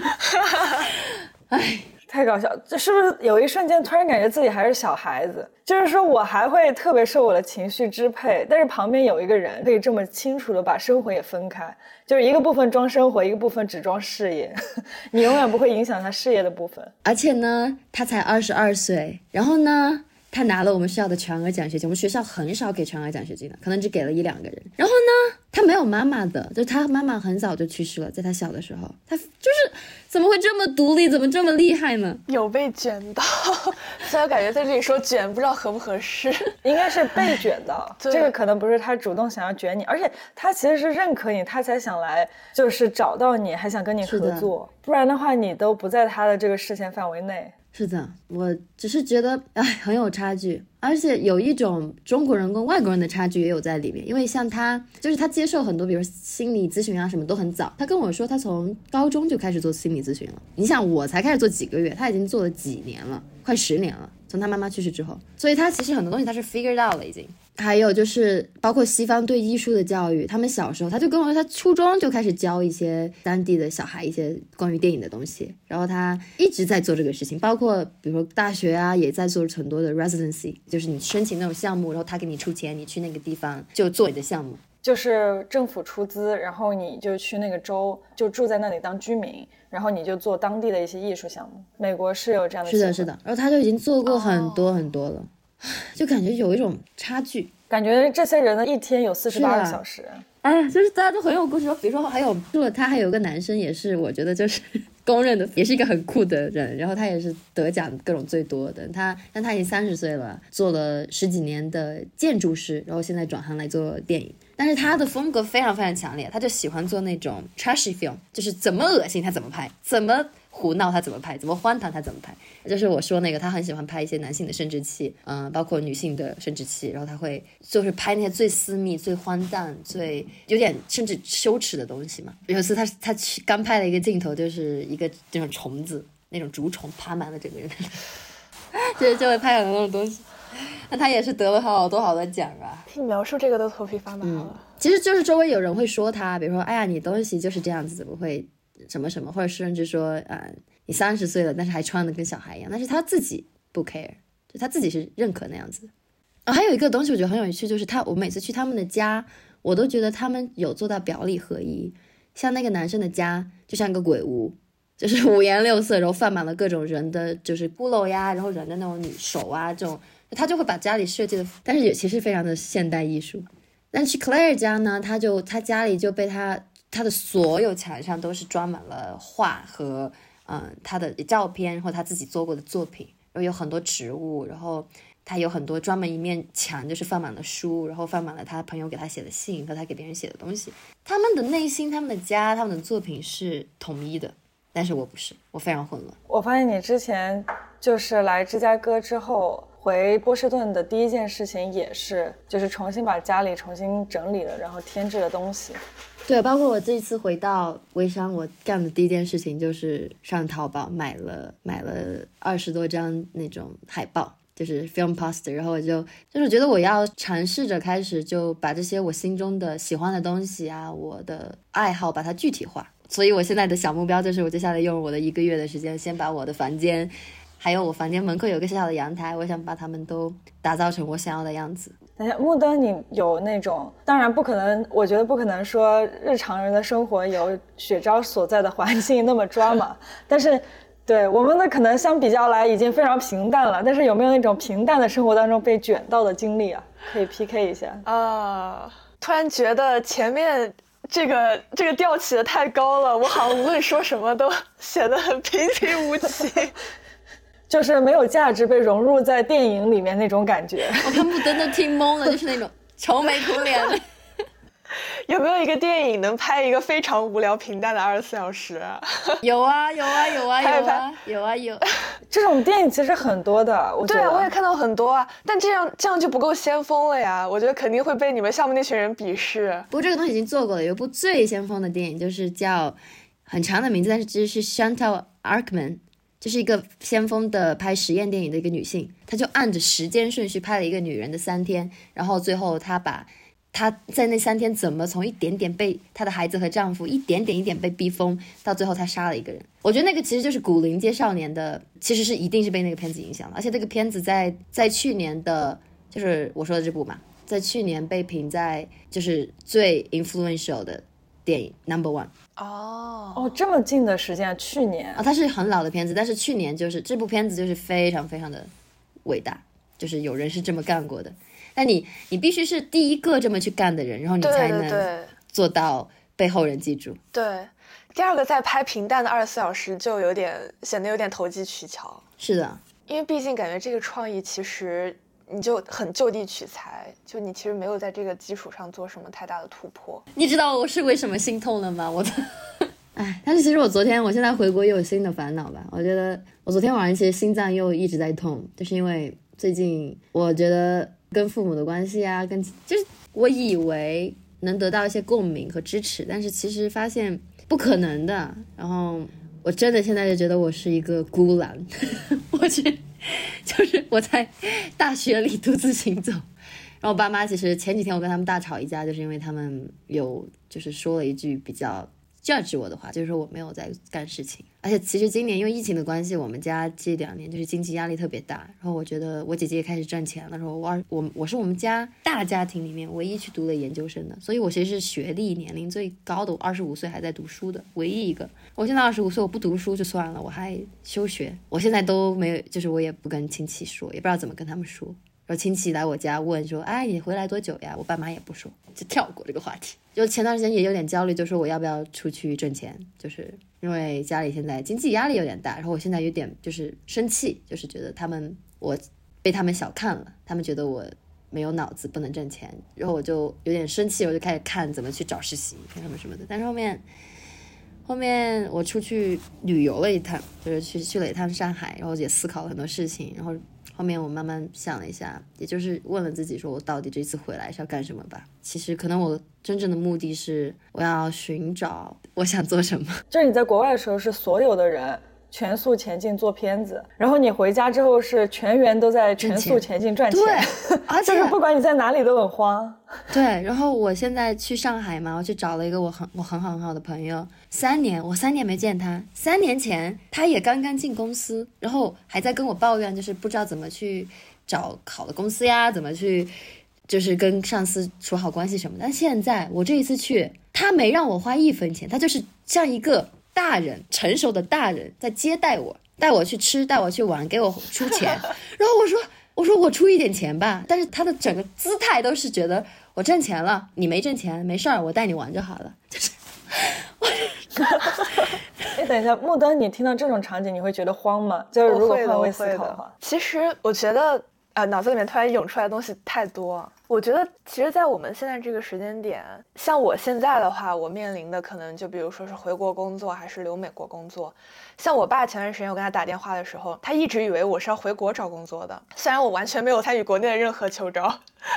*laughs* 哎。太搞笑，这是不是有一瞬间突然感觉自己还是小孩子？就是说我还会特别受我的情绪支配，但是旁边有一个人可以这么清楚的把生活也分开，就是一个部分装生活，一个部分只装事业，*laughs* 你永远不会影响他事业的部分。而且呢，他才二十二岁，然后呢？他拿了我们学校的全额奖学金，我们学校很少给全额奖学金的，可能只给了一两个人。然后呢，他没有妈妈的，就他妈妈很早就去世了，在他小的时候，他就是怎么会这么独立，怎么这么厉害呢？有被卷到，*laughs* 虽然感觉在这里说卷不知道合不合适，*laughs* 应该是被卷到。*laughs* 这个可能不是他主动想要卷你，而且他其实是认可你，他才想来就是找到你，还想跟你合作，不然的话你都不在他的这个视线范围内。是的，我只是觉得，哎，很有差距，而且有一种中国人跟外国人的差距也有在里面。因为像他，就是他接受很多，比如心理咨询啊，什么都很早。他跟我说，他从高中就开始做心理咨询了。你想，我才开始做几个月，他已经做了几年了，快十年了。从他妈妈去世之后，所以他其实很多东西他是 figured out 了已经。还有就是包括西方对艺术的教育，他们小时候他就跟我说，他初中就开始教一些当地的小孩一些关于电影的东西，然后他一直在做这个事情，包括比如说大学啊也在做很多的 residency，就是你申请那种项目，然后他给你出钱，你去那个地方就做你的项目。就是政府出资，然后你就去那个州，就住在那里当居民，然后你就做当地的一些艺术项目。美国是有这样的。是的，是的。然后他就已经做过很多很多了，就感觉有一种差距，感觉这些人的一天有四十八个小时。哎，就是大家都很有故事，比如说还有，除了他还有个男生，也是我觉得就是。*laughs* 公认的也是一个很酷的人，然后他也是得奖各种最多的。他，但他已经三十岁了，做了十几年的建筑师，然后现在转行来做电影。但是他的风格非常非常强烈，他就喜欢做那种 trashy film，就是怎么恶心他怎么拍，怎么。胡闹他怎么拍？怎么荒唐他怎么拍？就是我说那个，他很喜欢拍一些男性的生殖器，嗯，包括女性的生殖器，然后他会就是拍那些最私密、最荒诞、最有点甚至羞耻的东西嘛。有一次他他去刚拍了一个镜头，就是一个那种虫子，那种竹虫爬满了整个人，*laughs* 就是就会拍很多那种东西。那他也是得了好多好多奖啊！听描述这个都头皮发麻了。其实就是周围有人会说他，比如说，哎呀，你东西就是这样子，怎么会？什么什么，或者甚至说，呃，你三十岁了，但是还穿的跟小孩一样，但是他自己不 care，就他自己是认可那样子。啊，还有一个东西我觉得很有趣，就是他，我每次去他们的家，我都觉得他们有做到表里合一。像那个男生的家，就像一个鬼屋，就是五颜六色，然后放满了各种人的，就是骷髅呀，然后人的那种女手啊，这种，他就会把家里设计的，但是也其实非常的现代艺术。但去 Claire 家呢，他就他家里就被他。他的所有墙上都是装满了画和嗯他的照片，或他自己做过的作品，然后有很多植物，然后他有很多专门一面墙就是放满了书，然后放满了他朋友给他写的信和他给别人写的东西。他们的内心、他们的家、他们的作品是统一的，但是我不是，我非常混乱。我发现你之前就是来芝加哥之后回波士顿的第一件事情也是，就是重新把家里重新整理了，然后添置了东西。对，包括我这一次回到微商，我干的第一件事情就是上淘宝买了买了二十多张那种海报，就是 film poster，然后我就就是觉得我要尝试着开始就把这些我心中的喜欢的东西啊，我的爱好把它具体化。所以我现在的小目标就是，我接下来用我的一个月的时间，先把我的房间，还有我房间门口有个小小的阳台，我想把它们都打造成我想要的样子。等下，木灯，你有那种？当然不可能，我觉得不可能说日常人的生活有雪昭所在的环境那么抓马。但是，对我们的可能相比较来已经非常平淡了。但是有没有那种平淡的生活当中被卷到的经历啊？可以 PK 一下啊！突然觉得前面这个这个调起的太高了，我好像无论说什么都 *laughs* 显得很平平无奇。就是没有价值被融入在电影里面那种感觉，我看木登都听懵了，就是那种 *laughs* 愁眉苦脸的。*laughs* 有没有一个电影能拍一个非常无聊平淡的二十四小时？*laughs* 有啊有啊有啊有啊有啊有。这种电影其实很多的，我对啊，我也看到很多啊。但这样这样就不够先锋了呀，我觉得肯定会被你们项目那群人鄙视。不过这个东西已经做过了，有一部最先锋的电影，就是叫很长的名字，但是其实是 Chantal Arkman，就是一个先锋的拍实验电影的一个女性，她就按着时间顺序拍了一个女人的三天，然后最后她把。她在那三天怎么从一点点被她的孩子和丈夫一点点一点被逼疯，到最后她杀了一个人？我觉得那个其实就是《古灵街少年》的，其实是一定是被那个片子影响了。而且那个片子在在去年的，就是我说的这部嘛，在去年被评在就是最 influential 的电影 number one。哦哦，这么近的时间，去年啊，它是很老的片子，但是去年就是这部片子就是非常非常的伟大，就是有人是这么干过的。但你你必须是第一个这么去干的人，然后你才能做到被后人记住。对，第二个在拍平淡的二十四小时就有点显得有点投机取巧。是的，因为毕竟感觉这个创意其实你就很就地取材，就你其实没有在这个基础上做什么太大的突破。你知道我是为什么心痛了吗？我的，*laughs* 哎，但是其实我昨天我现在回国又有新的烦恼吧。我觉得我昨天晚上其实心脏又一直在痛，就是因为最近我觉得。跟父母的关系啊，跟就是我以为能得到一些共鸣和支持，但是其实发现不可能的。然后我真的现在就觉得我是一个孤狼，*laughs* 我去，就是我在大学里独自行走。然后我爸妈其实前几天我跟他们大吵一架，就是因为他们有就是说了一句比较。judge 我的话，就是说我没有在干事情，而且其实今年因为疫情的关系，我们家这两年就是经济压力特别大。然后我觉得我姐姐也开始赚钱了，然后我我我是我们家大家庭里面唯一去读了研究生的，所以我其实是学历年龄最高的，我二十五岁还在读书的唯一一个。我现在二十五岁，我不读书就算了，我还休学，我现在都没有，就是我也不跟亲戚说，也不知道怎么跟他们说。然后亲戚来我家问说：“哎，你回来多久呀？”我爸妈也不说，就跳过这个话题。就前段时间也有点焦虑，就说我要不要出去挣钱，就是因为家里现在经济压力有点大。然后我现在有点就是生气，就是觉得他们我被他们小看了，他们觉得我没有脑子，不能挣钱。然后我就有点生气，我就开始看怎么去找实习什么什么的。但是后面后面我出去旅游了一趟，就是去去了一趟上海，然后也思考了很多事情，然后。后面我慢慢想了一下，也就是问了自己，说我到底这次回来是要干什么吧？其实可能我真正的目的是，我要寻找我想做什么。就是你在国外的时候，是所有的人全速前进做片子，然后你回家之后是全员都在全速前进赚钱。对，*laughs* 而且不管你在哪里都很慌。对，然后我现在去上海嘛，我去找了一个我很我很好很好的朋友。三年，我三年没见他。三年前，他也刚刚进公司，然后还在跟我抱怨，就是不知道怎么去找好的公司呀，怎么去，就是跟上司处好关系什么。但现在我这一次去，他没让我花一分钱，他就是像一个大人，成熟的大人在接待我，带我去吃，带我去玩，给我出钱。*laughs* 然后我说，我说我出一点钱吧。但是他的整个姿态都是觉得我挣钱了，你没挣钱，没事儿，我带你玩就好了，就是。哎，等一下，木灯，你听到这种场景，你会觉得慌吗？*laughs* 就是如果换位思考的话，其实我觉得，呃，脑子里面突然涌出来的东西太多。我觉得，其实，在我们现在这个时间点，像我现在的话，我面临的可能就比如说是回国工作，还是留美国工作。像我爸前段时间我跟他打电话的时候，他一直以为我是要回国找工作的，虽然我完全没有参与国内的任何 *laughs* 秋招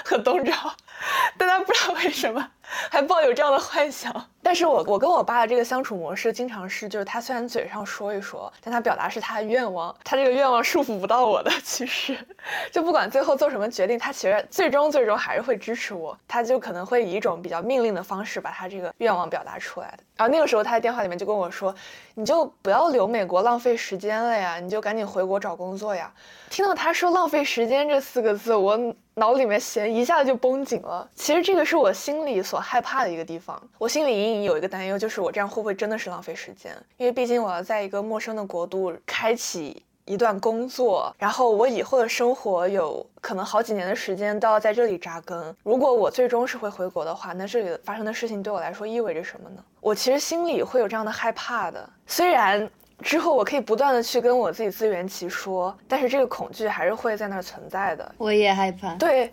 和冬招，*laughs* 但他不知道为什么还抱有这样的幻想。但是我我跟我爸的这个相处模式，经常是就是他虽然嘴上说一说，但他表达是他的愿望，他这个愿望束缚不到我的。其实，*laughs* 就不管最后做什么决定，他其实最终最终还是会支持我。他就可能会以一种比较命令的方式把他这个愿望表达出来的。然后那个时候他在电话里面就跟我说：“你就不要留美国浪费时间了呀，你就赶紧回国找工作呀。”听到他说“浪费时间”这四个字，我。脑里面弦一下子就绷紧了。其实这个是我心里所害怕的一个地方。我心里隐隐有一个担忧，就是我这样会不会真的是浪费时间？因为毕竟我要在一个陌生的国度开启一段工作，然后我以后的生活有可能好几年的时间都要在这里扎根。如果我最终是会回国的话，那这里发生的事情对我来说意味着什么呢？我其实心里会有这样的害怕的。虽然。之后我可以不断的去跟我自己自圆其说，但是这个恐惧还是会在那儿存在的。我也害怕。对，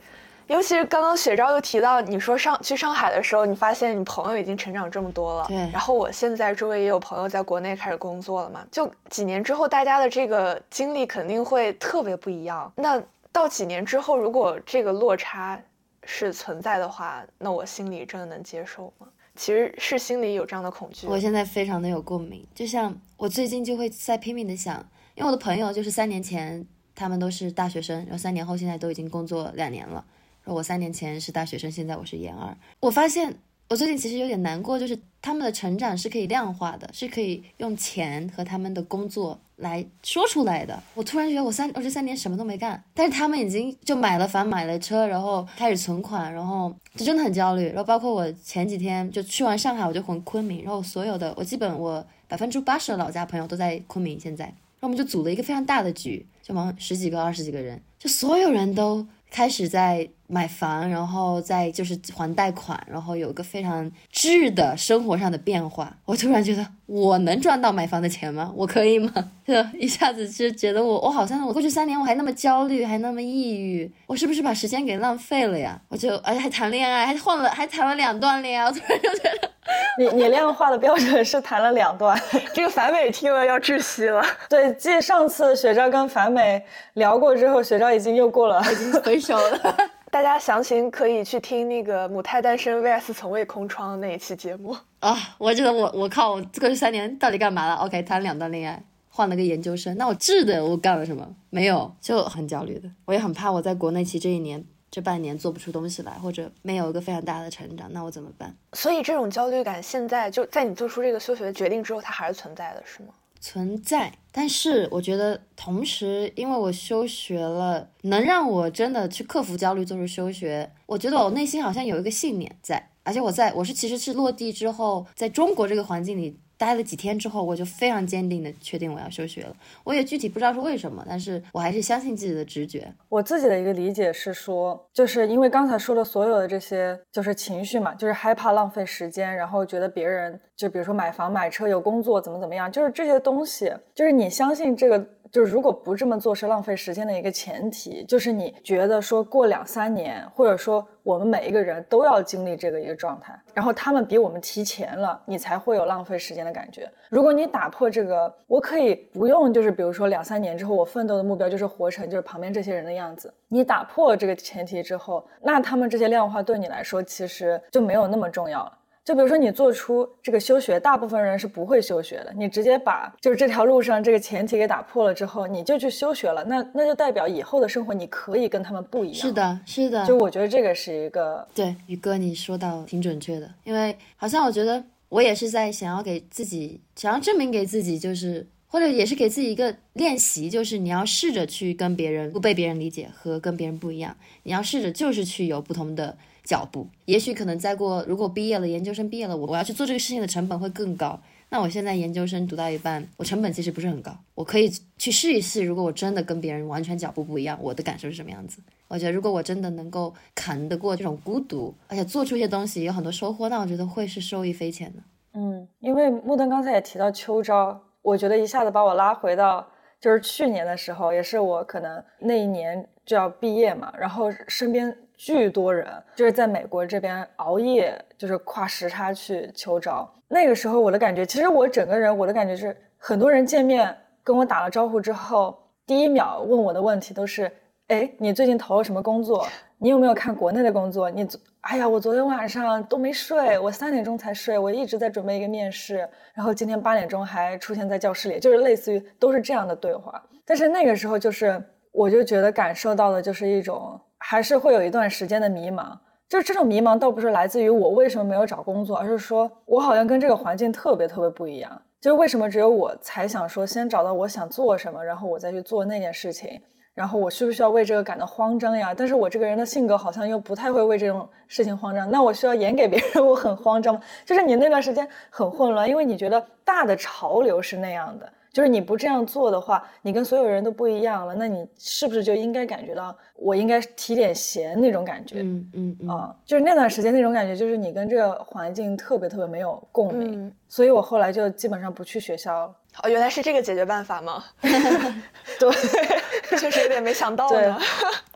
尤其是刚刚雪昭又提到，你说上去上海的时候，你发现你朋友已经成长这么多了。对。然后我现在周围也有朋友在国内开始工作了嘛，就几年之后，大家的这个经历肯定会特别不一样。那到几年之后，如果这个落差是存在的话，那我心里真的能接受吗？其实是心里有这样的恐惧。我现在非常的有共鸣，就像我最近就会在拼命的想，因为我的朋友就是三年前他们都是大学生，然后三年后现在都已经工作两年了。我三年前是大学生，现在我是研二。我发现我最近其实有点难过，就是他们的成长是可以量化的，是可以用钱和他们的工作来说出来的。我突然觉得我三我这三年什么都没干，但是他们已经就买了房、买了车，然后开始存款，然后就真的很焦虑。然后包括我前几天就去完上海，我就回昆明，然后所有的我基本我百分之八十的老家朋友都在昆明，现在，然后我们就组了一个非常大的局，就忙十几个、二十几个人，就所有人都。开始在买房，然后再就是还贷款，然后有一个非常质的生活上的变化。我突然觉得，我能赚到买房的钱吗？我可以吗？就一下子就觉得我，我好像我过去三年我还那么焦虑，还那么抑郁，我是不是把时间给浪费了呀？我就而且还谈恋爱，还换了，还谈了两段恋爱，我突然就觉得。*laughs* 你你量化的标准是谈了两段，*laughs* 这个樊美听了要窒息了。对，继上次雪昭跟樊美聊过之后，雪昭已经又过了，已经分手了。大家详情可以去听那个母胎单身 vs 从未空窗的那一期节目啊。我觉得我我靠，我过去三年到底干嘛了？OK，谈两段恋爱，换了个研究生，那我质的我干了什么？没有，就很焦虑的。我也很怕我在国内期这一年。这半年做不出东西来，或者没有一个非常大的成长，那我怎么办？所以这种焦虑感现在就在你做出这个休学的决定之后，它还是存在的，是吗？存在，但是我觉得同时，因为我休学了，能让我真的去克服焦虑，做出休学。我觉得我内心好像有一个信念在，而且我在我是其实是落地之后，在中国这个环境里。待了几天之后，我就非常坚定的确定我要休学了。我也具体不知道是为什么，但是我还是相信自己的直觉。我自己的一个理解是说，就是因为刚才说的所有的这些，就是情绪嘛，就是害怕浪费时间，然后觉得别人就比如说买房买车有工作怎么怎么样，就是这些东西，就是你相信这个。就是如果不这么做是浪费时间的一个前提，就是你觉得说过两三年，或者说我们每一个人都要经历这个一个状态，然后他们比我们提前了，你才会有浪费时间的感觉。如果你打破这个，我可以不用，就是比如说两三年之后，我奋斗的目标就是活成就是旁边这些人的样子。你打破这个前提之后，那他们这些量化对你来说其实就没有那么重要了。就比如说你做出这个休学，大部分人是不会休学的。你直接把就是这条路上这个前提给打破了之后，你就去休学了，那那就代表以后的生活你可以跟他们不一样。是的，是的。就我觉得这个是一个对宇哥你说到挺准确的，因为好像我觉得我也是在想要给自己想要证明给自己，就是或者也是给自己一个练习，就是你要试着去跟别人不被别人理解和跟别人不一样，你要试着就是去有不同的。脚步，也许可能再过，如果毕业了，研究生毕业了，我我要去做这个事情的成本会更高。那我现在研究生读到一半，我成本其实不是很高，我可以去试一试。如果我真的跟别人完全脚步不一样，我的感受是什么样子？我觉得如果我真的能够扛得过这种孤独，而且做出一些东西有很多收获，那我觉得会是受益匪浅的。嗯，因为木登刚才也提到秋招，我觉得一下子把我拉回到就是去年的时候，也是我可能那一年就要毕业嘛，然后身边。巨多人就是在美国这边熬夜，就是跨时差去求招。那个时候我的感觉，其实我整个人我的感觉是，很多人见面跟我打了招呼之后，第一秒问我的问题都是：哎，你最近投了什么工作？你有没有看国内的工作？你，哎呀，我昨天晚上都没睡，我三点钟才睡，我一直在准备一个面试，然后今天八点钟还出现在教室里，就是类似于都是这样的对话。但是那个时候就是，我就觉得感受到的就是一种。还是会有一段时间的迷茫，就是这种迷茫倒不是来自于我为什么没有找工作，而是说我好像跟这个环境特别特别不一样。就是为什么只有我才想说先找到我想做什么，然后我再去做那件事情，然后我需不需要为这个感到慌张呀？但是我这个人的性格好像又不太会为这种事情慌张，那我需要演给别人我很慌张吗？就是你那段时间很混乱，因为你觉得大的潮流是那样的。就是你不这样做的话，你跟所有人都不一样了，那你是不是就应该感觉到我应该提点闲那种感觉？嗯嗯嗯啊，就是那段时间那种感觉，就是你跟这个环境特别特别没有共鸣，嗯，所以我后来就基本上不去学校了。哦，原来是这个解决办法吗？*laughs* 对，*laughs* 确实有点没想到对呢。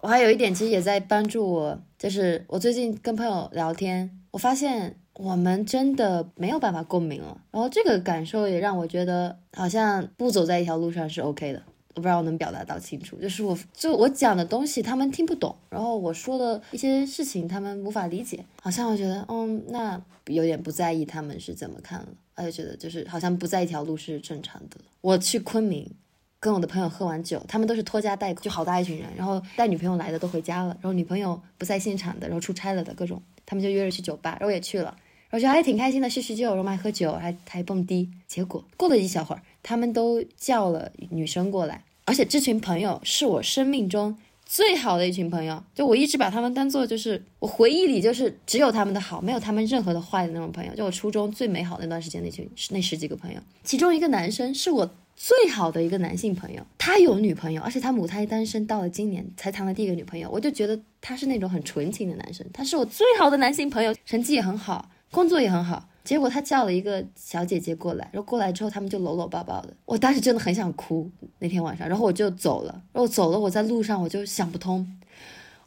我还有一点其实也在帮助我，就是我最近跟朋友聊天，我发现我们真的没有办法共鸣了。然后这个感受也让我觉得，好像不走在一条路上是 OK 的。我不知道我能表达到清楚，就是我就我讲的东西他们听不懂，然后我说的一些事情他们无法理解，好像我觉得，嗯，那有点不在意他们是怎么看了，而且觉得就是好像不在一条路是正常的。我去昆明，跟我的朋友喝完酒，他们都是拖家带口，就好大一群人，然后带女朋友来的都回家了，然后女朋友不在现场的，然后出差了的各种，他们就约着去酒吧，然后也去了，然后觉得还挺开心的，叙叙旧，然后还喝酒，还还蹦迪。结果过了一小会儿，他们都叫了女生过来，而且这群朋友是我生命中最好的一群朋友，就我一直把他们当做就是我回忆里就是只有他们的好，没有他们任何的坏的那种朋友。就我初中最美好那段时间那群那十几个朋友，其中一个男生是我最好的一个男性朋友，他有女朋友，而且他母胎单身，到了今年才谈了第一个女朋友，我就觉得他是那种很纯情的男生，他是我最好的男性朋友，成绩也很好，工作也很好。结果他叫了一个小姐姐过来，然后过来之后他们就搂搂抱抱的，我当时真的很想哭那天晚上，然后我就走了，然后走了，我在路上我就想不通，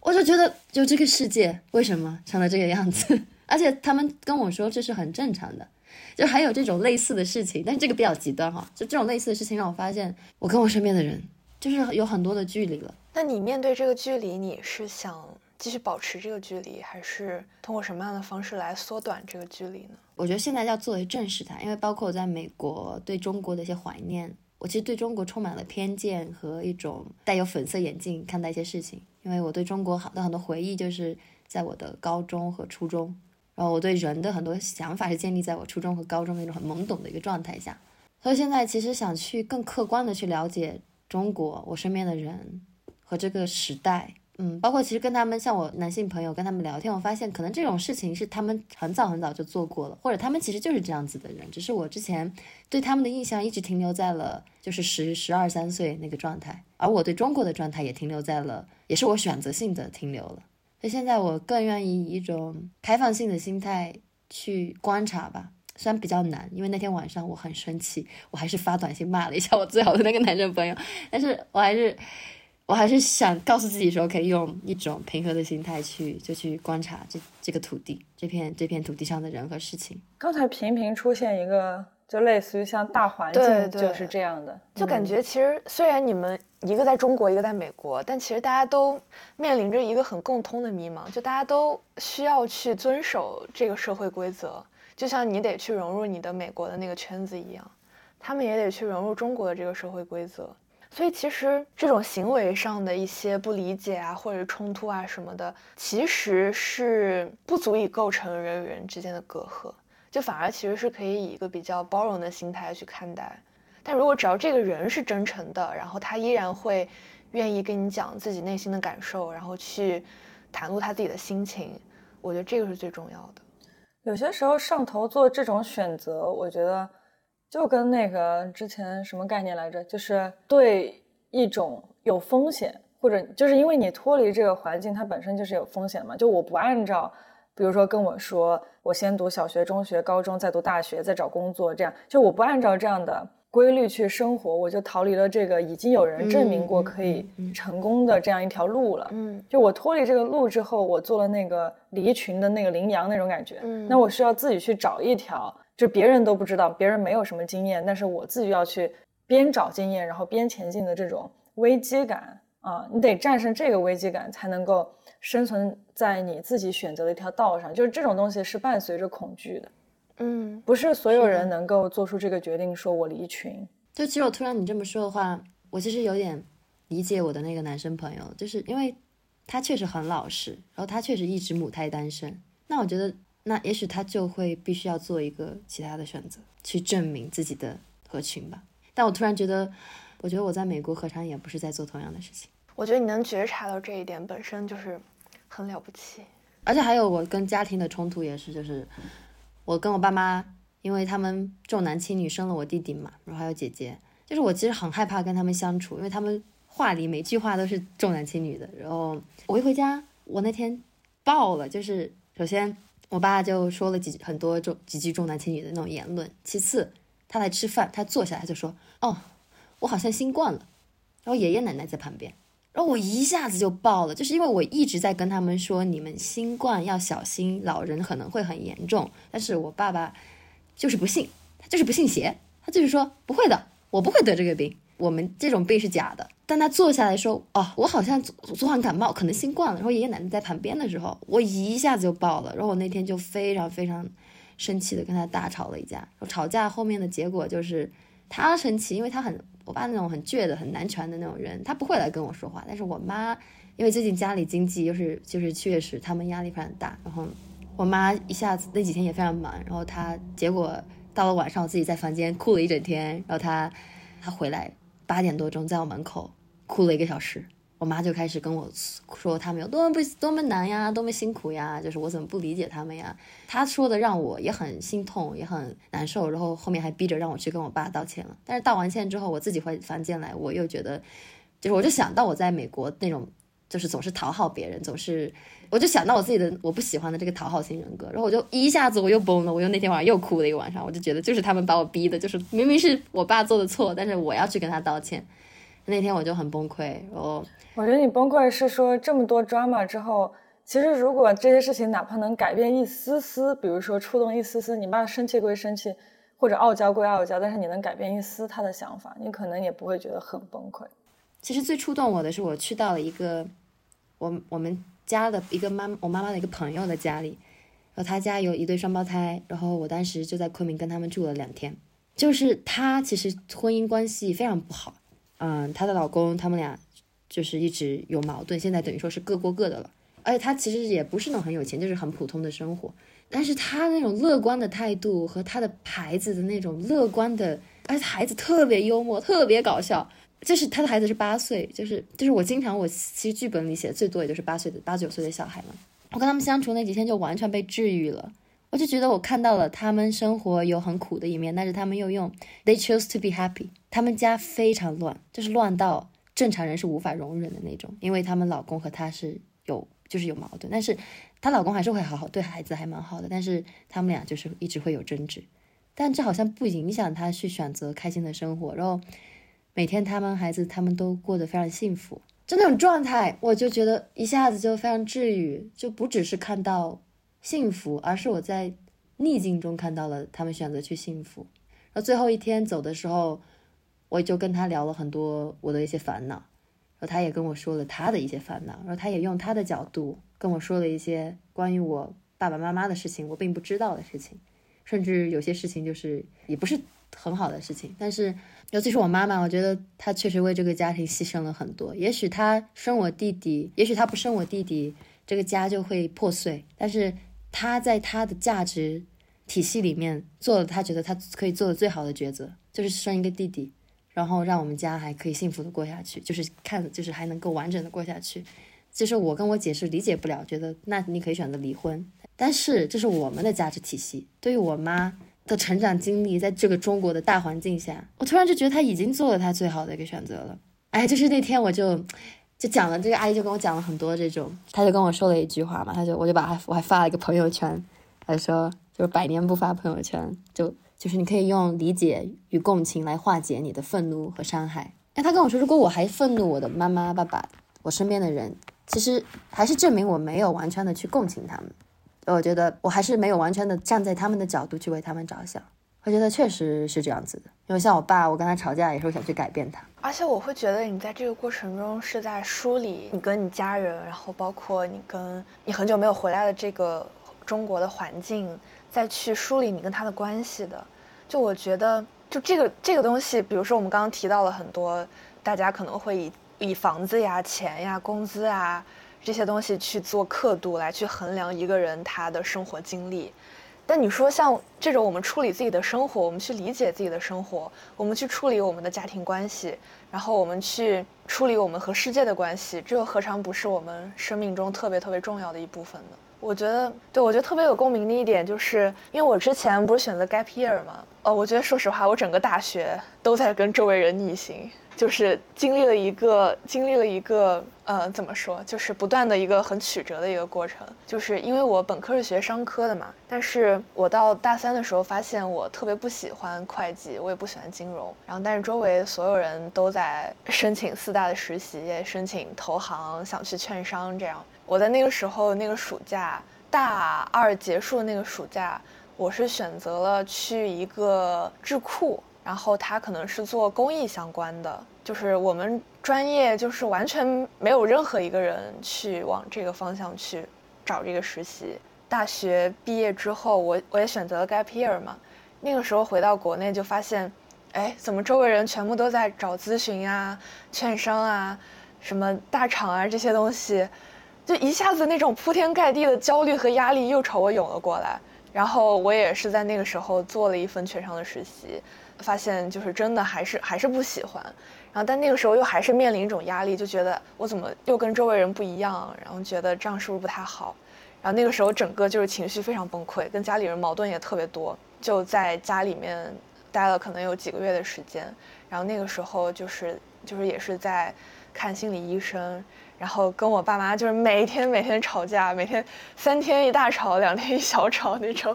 我就觉得就这个世界为什么成了这个样子，*laughs* 而且他们跟我说这是很正常的，就还有这种类似的事情，但是这个比较极端哈，就这种类似的事情让我发现我跟我身边的人就是有很多的距离了。那你面对这个距离，你是想继续保持这个距离，还是通过什么样的方式来缩短这个距离呢？我觉得现在要作为正视它，因为包括我在美国对中国的一些怀念，我其实对中国充满了偏见和一种带有粉色眼镜看待一些事情，因为我对中国好的很多回忆就是在我的高中和初中，然后我对人的很多想法是建立在我初中和高中那种很懵懂的一个状态下，所以现在其实想去更客观的去了解中国，我身边的人和这个时代。嗯，包括其实跟他们，像我男性朋友跟他们聊天，我发现可能这种事情是他们很早很早就做过了，或者他们其实就是这样子的人，只是我之前对他们的印象一直停留在了就是十十二三岁那个状态，而我对中国的状态也停留在了，也是我选择性的停留了。所以现在我更愿意以一种开放性的心态去观察吧，虽然比较难，因为那天晚上我很生气，我还是发短信骂了一下我最好的那个男生朋友，但是我还是。我还是想告诉自己说，可以用一种平和的心态去，就去观察这这个土地，这片这片土地上的人和事情。刚才频频出现一个，就类似于像大环对境对就是这样的，就感嗯觉其实虽然你们一个在中国，一个在美国，但其实大家都面临着一个很共通的迷茫，就大家都需要去遵守这个社会规则，就像你得去融入你的美国的那个圈子一样，他们也得去融入中国的这个社会规则。所以其实这种行为上的一些不理解啊，或者冲突啊什么的，其实是不足以构成人与人之间的隔阂，就反而其实是可以以一个比较包容的心态去看待。但如果只要这个人是真诚的，然后他依然会愿意跟你讲自己内心的感受，然后去袒露他自己的心情，我觉得这个是最重要的。有些时候上头做这种选择，我觉得就跟那个之前什么概念来着，就是对一种有风险，或者就是因为你脱离这个环境，它本身就是有风险嘛。就我不按照，比如说跟我说，我先读小学、中学、高中，再读大学，再找工作，这样就我不按照这样的规律去生活，我就逃离了这个已经有人证明过嗯可以成功的这样一条路了。嗯就我脱离这个路之后，我做了那个离群的那个羚羊那种感觉。嗯那我需要自己去找一条，就别人都不知道，别人没有什么经验，但是我自己要去边找经验，然后边前进的这种危机感啊，你得战胜这个危机感，才能够生存在你自己选择的一条道上。就是这种东西是伴随着恐惧的，嗯不是所有人能够做出这个决定，说我离群。就其实我突然你这么说的话，我其实有点理解我的那个男生朋友，就是因为他确实很老实，然后他确实一直母胎单身。那我觉得，那也许他就会必须要做一个其他的选择，去证明自己的合群吧。但我突然觉得，我觉得我在美国何尝也不是在做同样的事情。我觉得你能觉察到这一点本身就是很了不起。而且还有我跟家庭的冲突也是，就是我跟我爸妈，因为他们重男轻女生了我弟弟嘛，然后还有姐姐，就是我其实很害怕跟他们相处，因为他们话里每句话都是重男轻女的。然后我一回家，我那天爆了，就是首先我爸就说了几很多重几句重男轻女的那种言论，其次他来吃饭，他坐下来就说：“哦，我好像新冠了。”然后爷爷奶奶在旁边，然后我一下子就爆了，就是因为我一直在跟他们说，你们新冠要小心，老人可能会很严重。但是我爸爸就是不信，他就是不信邪，他就是说不会的。我不会得这个病，我们这种病是假的。当他坐下来说：“哦，我好像昨昨晚感冒，可能新冠了。”然后爷爷奶奶在旁边的时候，我一下子就爆了。然后我那天就非常非常生气的跟他大吵了一架。吵架后面的结果就是他生气，因为他很我爸那种很倔的、很难缠的那种人，他不会来跟我说话。但是我妈因为最近家里经济又是就是确实他们压力非常大，然后我妈一下子那几天也非常忙，然后她结果。到了晚上，我自己在房间哭了一整天。然后她她回来八点多钟，在我门口哭了一个小时。我妈就开始跟我说他们有多么不多么难呀，多么辛苦呀，就是我怎么不理解他们呀？他说的让我也很心痛，也很难受。然后后面还逼着让我去跟我爸道歉了。但是道完歉之后，我自己回房间来，我又觉得，就是我就想到我在美国那种，就是总是讨好别人，总是。我就想到我自己的我不喜欢的这个讨好型人格，然后我就一下子我又崩了，我又那天晚上又哭了一个晚上，我就觉得就是他们把我逼的，就是明明是我爸做的错，但是我要去跟他道歉。那天我就很崩溃，然后我觉得你崩溃是说这么多 drama 之后，其实如果这些事情哪怕能改变一丝丝，比如说触动一丝丝，你爸生气归生气，或者傲娇归傲娇，但是你能改变一丝他的想法，你可能也不会觉得很崩溃。其实最触动我的是我去到了一个我我们。家的一个妈，我妈妈的一个朋友的家里，然后他家有一对双胞胎，然后我当时就在昆明跟他们住了两天。就是他其实婚姻关系非常不好，嗯，她的老公他们俩就是一直有矛盾，现在等于说是各过各的了。而且她其实也不是那种很有钱，就是很普通的生活。但是她那种乐观的态度和她的孩子的那种乐观的，而且孩子特别幽默，特别搞笑。就是他的孩子是八岁，就是就是我经常我其实剧本里写的最多也就是八岁的八九岁的小孩嘛。我跟他们相处那几天就完全被治愈了，我就觉得我看到了他们生活有很苦的一面，但是他们又用 they choose to be happy。他们家非常乱，就是乱到正常人是无法容忍的那种，因为他们老公和他是有就是有矛盾，但是她老公还是会好好对孩子还蛮好的，但是他们俩就是一直会有争执，但这好像不影响他去选择开心的生活，然后。每天他们孩子他们都过得非常幸福，就那种状态，我就觉得一下子就非常治愈，就不只是看到幸福，而是我在逆境中看到了他们选择去幸福。然后最后一天走的时候，我就跟他聊了很多我的一些烦恼，然后他也跟我说了他的一些烦恼，然后他也用他的角度跟我说了一些关于我爸爸妈妈的事情，我并不知道的事情，甚至有些事情就是也不是很好的事情，但是。尤其是我妈妈，我觉得她确实为这个家庭牺牲了很多。也许她生我弟弟，也许她不生我弟弟，这个家就会破碎。但是他在他的价值体系里面做了他觉得他可以做的最好的抉择，就是生一个弟弟，然后让我们家还可以幸福的过下去，就是看，就是还能够完整的过下去。就是我跟我姐是理解不了，觉得那你可以选择离婚，但是这是我们的价值体系，对于我妈。的成长经历，在这个中国的大环境下，我突然就觉得他已经做了他最好的一个选择了。哎，就是那天我就就讲了这个阿姨就跟我讲了很多这种，她就跟我说了一句话嘛，她就我就把她我还发了一个朋友圈，她说就是百年不发朋友圈，就就是你可以用理解与共情来化解你的愤怒和伤害。哎，她跟我说，如果我还愤怒我的妈妈、爸爸，我身边的人，其实还是证明我没有完全的去共情他们。我觉得我还是没有完全的站在他们的角度去为他们着想，我觉得确实是这样子的。因为像我爸，我跟他吵架也是我想去改变他，而且我会觉得你在这个过程中是在梳理你跟你家人，然后包括你跟你很久没有回来的这个中国的环境，再去梳理你跟他的关系的。就我觉得，就这个这个东西，比如说我们刚刚提到了很多，大家可能会以以房子呀、钱呀、工资啊。这些东西去做刻度来去衡量一个人他的生活经历，但你说像这种我们处理自己的生活，我们去理解自己的生活，我们去处理我们的家庭关系，然后我们去处理我们和世界的关系，这又何尝不是我们生命中特别特别重要的一部分呢？我觉得，对我觉得特别有共鸣的一点，就是因为我之前不是选择 gap year 嘛，哦，我觉得说实话，我整个大学都在跟周围人逆行，就是经历了一个经历了一个呃，怎么说，就是不断的一个很曲折的一个过程。就是因为我本科是学商科的嘛，但是我到大三的时候发现我特别不喜欢会计，我也不喜欢金融。然后，但是周围所有人都在申请四大的实习，也申请投行，想去券商这样。我在那个时候，那个暑假大二结束的那个暑假，我是选择了去一个智库，然后他可能是做公益相关的，就是我们专业就是完全没有任何一个人去往这个方向去找这个实习。大学毕业之后，我我也选择了 gap year 嘛，那个时候回到国内就发现，哎，怎么周围人全部都在找咨询啊、券商啊、什么大厂啊这些东西。就一下子那种铺天盖地的焦虑和压力又朝我涌了过来，然后我也是在那个时候做了一份券商的实习，发现就是真的还是还是不喜欢，然后但那个时候又还是面临一种压力，就觉得我怎么又跟周围人不一样，然后觉得这样是不是不太好，然后那个时候整个就是情绪非常崩溃，跟家里人矛盾也特别多，就在家里面待了可能有几个月的时间，然后那个时候就是就是也是在看心理医生。然后跟我爸妈就是每天每天吵架，每天三天一大吵，两天一小吵那种。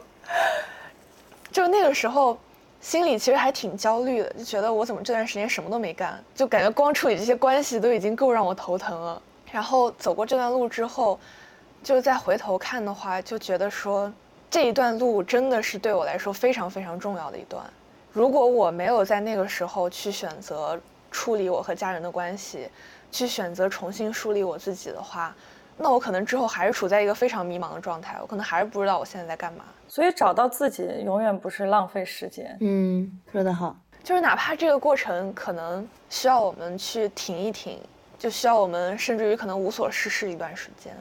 就那个时候，心里其实还挺焦虑的，就觉得我怎么这段时间什么都没干，就感觉光处理这些关系都已经够让我头疼了。然后走过这段路之后，就再回头看的话，就觉得说这一段路真的是对我来说非常非常重要的一段。如果我没有在那个时候去选择处理我和家人的关系，去选择重新梳理我自己的话，那我可能之后还是处在一个非常迷茫的状态，我可能还是不知道我现在在干嘛。所以找到自己永远不是浪费时间。嗯，说得好，就是哪怕这个过程可能需要我们去停一停，就需要我们甚至于可能无所事事一段时间，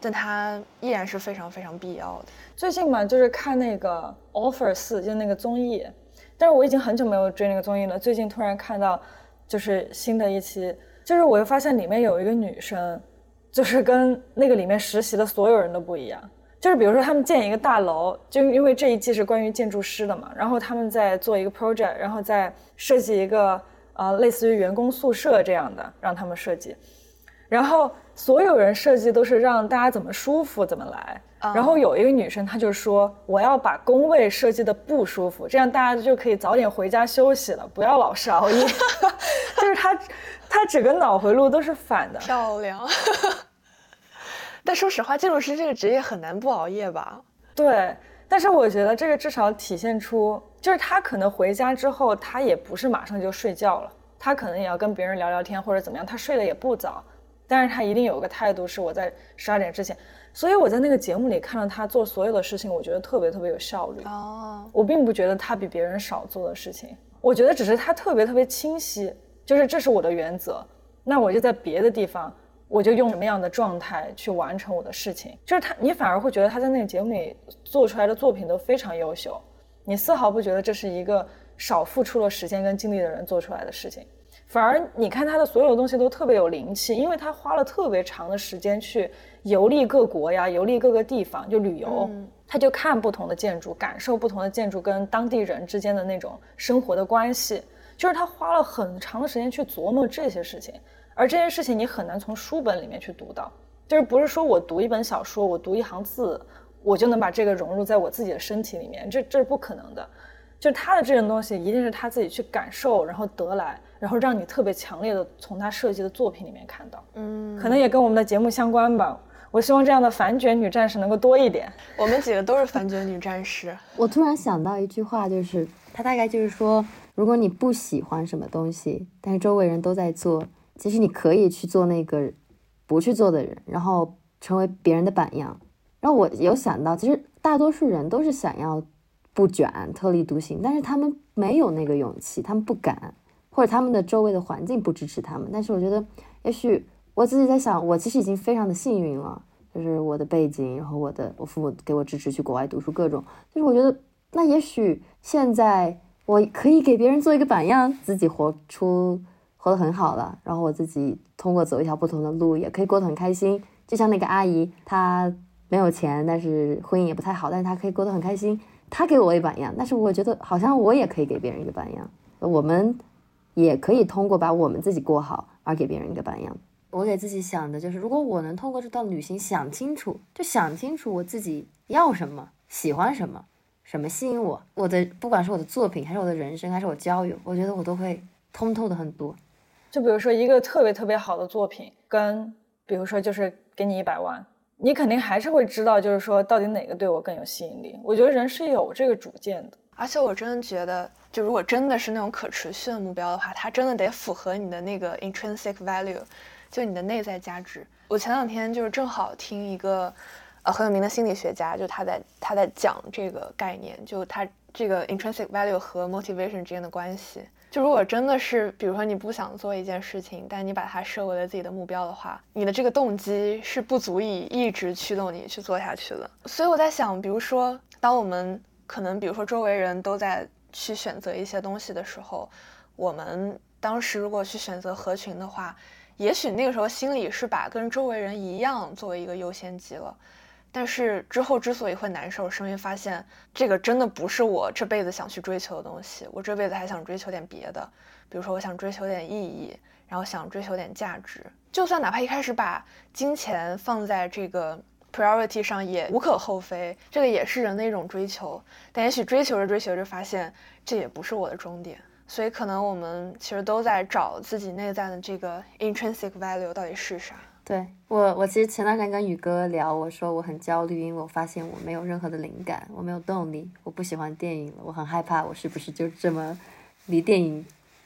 但它依然是非常非常必要的。最近嘛，就是看那个 Offer 四，就那个综艺，但是我已经很久没有追那个综艺了。最近突然看到，就是新的一期。就是我又发现里面有一个女生，就是跟那个里面实习的所有人都不一样。就是比如说他们建一个大楼，就因为这一季是关于建筑师的嘛，然后他们在做一个 project，然后再设计一个呃类似于员工宿舍这样的，让他们设计。然后所有人设计都是让大家怎么舒服怎么来。然后有一个女生，她就说我要把工位设计的不舒服，这样大家就可以早点回家休息了，不要老是熬夜。*laughs* 就是她。她整个脑回路都是反的，漂亮。*laughs* 但说实话，建筑师这个职业很难不熬夜吧？对，但是我觉得这个至少体现出，就是他可能回家之后，他也不是马上就睡觉了，他可能也要跟别人聊聊天或者怎么样，他睡得也不早，但是他一定有个态度，是我在十二点之前。所以我在那个节目里看到他做所有的事情，我觉得特别特别有效率。哦，我并不觉得他比别人少做的事情，我觉得只是他特别特别清晰。就是这是我的原则，那我就在别的地方，我就用什么样的状态去完成我的事情。就是他，你反而会觉得他在那个节目里做出来的作品都非常优秀，你丝毫不觉得这是一个少付出了时间跟精力的人做出来的事情，反而你看他的所有东西都特别有灵气，因为他花了特别长的时间去游历各国呀，游历各个地方就旅游，他就看不同的建筑，感受不同的建筑跟当地人之间的那种生活的关系。就是他花了很长的时间去琢磨这些事情，而这件事情你很难从书本里面去读到，就是不是说我读一本小说，我读一行字，我就能把这个融入在我自己的身体里面，这这是不可能的。就他的这种东西，一定是他自己去感受，然后得来，然后让你特别强烈的从他设计的作品里面看到。嗯，可能也跟我们的节目相关吧。我希望这样的反卷女战士能够多一点。我们几个都是反卷女战士。我突然想到一句话，就是他大概就是说。如果你不喜欢什么东西，但是周围人都在做，其实你可以去做那个不去做的人，然后成为别人的榜样。然后我有想到，其实大多数人都是想要不卷、特立独行，但是他们没有那个勇气，他们不敢，或者他们的周围的环境不支持他们。但是我觉得，也许我自己在想，我其实已经非常的幸运了，就是我的背景，然后我的我父母给我支持去国外读书，各种，就是我觉得，那也许现在。我可以给别人做一个榜样，自己活出活得很好了，然后我自己通过走一条不同的路，也可以过得很开心。就像那个阿姨，她没有钱，但是婚姻也不太好，但是她可以过得很开心。他给我一榜样，但是我觉得好像我也可以给别人一个榜样。我们也可以通过把我们自己过好而给别人一个榜样。我给自己想的就是，如果我能通过这段旅行想清楚，就想清楚我自己要什么，喜欢什么，什么吸引我，我的不管是我的作品，还是我的人生，还是我交友，我觉得我都会通透的很多。就比如说一个特别特别好的作品，跟比如说就是给你一百万。你肯定还是会知道，就是说到底哪个对我更有吸引力。我觉得人是有这个主见的，而且我真的觉得，就如果真的是那种可持续的目标的话，它真的得符合你的那个 intrinsic value，就你的内在价值。我前两天就是正好听一个呃很有名的心理学家，就他在他在讲这个概念，就他这个 intrinsic value 和 motivation 之间的关系。就如果真的是，比如说你不想做一件事情，但你把它设为了自己的目标的话，你的这个动机是不足以一直驱动你去做下去的。所以我在想，比如说，当我们可能，比如说周围人都在去选择一些东西的时候，我们当时如果去选择合群的话，也许那个时候心里是把跟周围人一样作为一个优先级了。但是之后之所以会难受，是因为发现这个真的不是我这辈子想去追求的东西。我这辈子还想追求点别的，比如说我想追求点意义，然后想追求点价值。就算哪怕一开始把金钱放在这个 priority 上，也无可厚非，这个也是人的一种追求。但也许追求着追求着，发现这也不是我的终点。所以可能我们其实都在找自己内在的这个 intrinsic value 到底是啥。对我，我其实前段时间跟宇哥聊，我说我很焦虑，因为我发现我没有任何的灵感，我没有动力，我不喜欢电影了，我很害怕，我是不是就这么离电影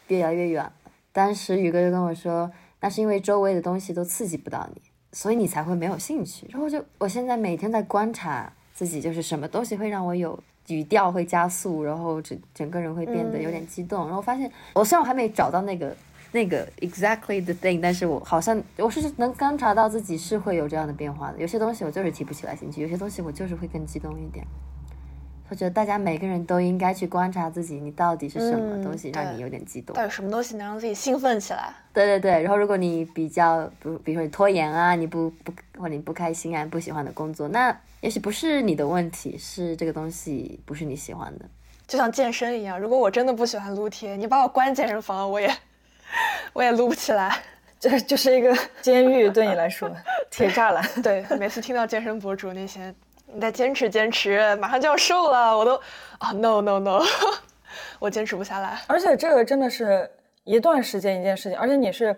越来越远了？当时宇哥就跟我说，那是因为周围的东西都刺激不到你，所以你才会没有兴趣。然后就我现在每天在观察自己，就是什么东西会让我有语调会加速，然后整整个人会变得有点激动，然后发现我虽然我还没找到那个。那个 exactly the thing，但是我好像我是能观察到自己是会有这样的变化的。有些东西我就是提不起来兴趣，有些东西我就是会更激动一点。我觉得大家每个人都应该去观察自己，你到底是什么东西让你有点激动？到底什么东西能让自己兴奋起来？对对对。然后如果你比较不，比如说你拖延啊，你不不或者你不开心啊，不喜欢的工作，那也许不是你的问题，是这个东西不是你喜欢的。就像健身一样，如果我真的不喜欢撸铁，你把我关健身房，我也。*laughs* 我也撸不起来，*laughs* 这就是一个监狱对你来说，铁栅栏。*laughs* 对，每次听到健身博主那些，你再坚持坚持，马上就要瘦了，我都啊，no no no，我坚持不下来。而且这个真的是一段时间一件事情，而且你是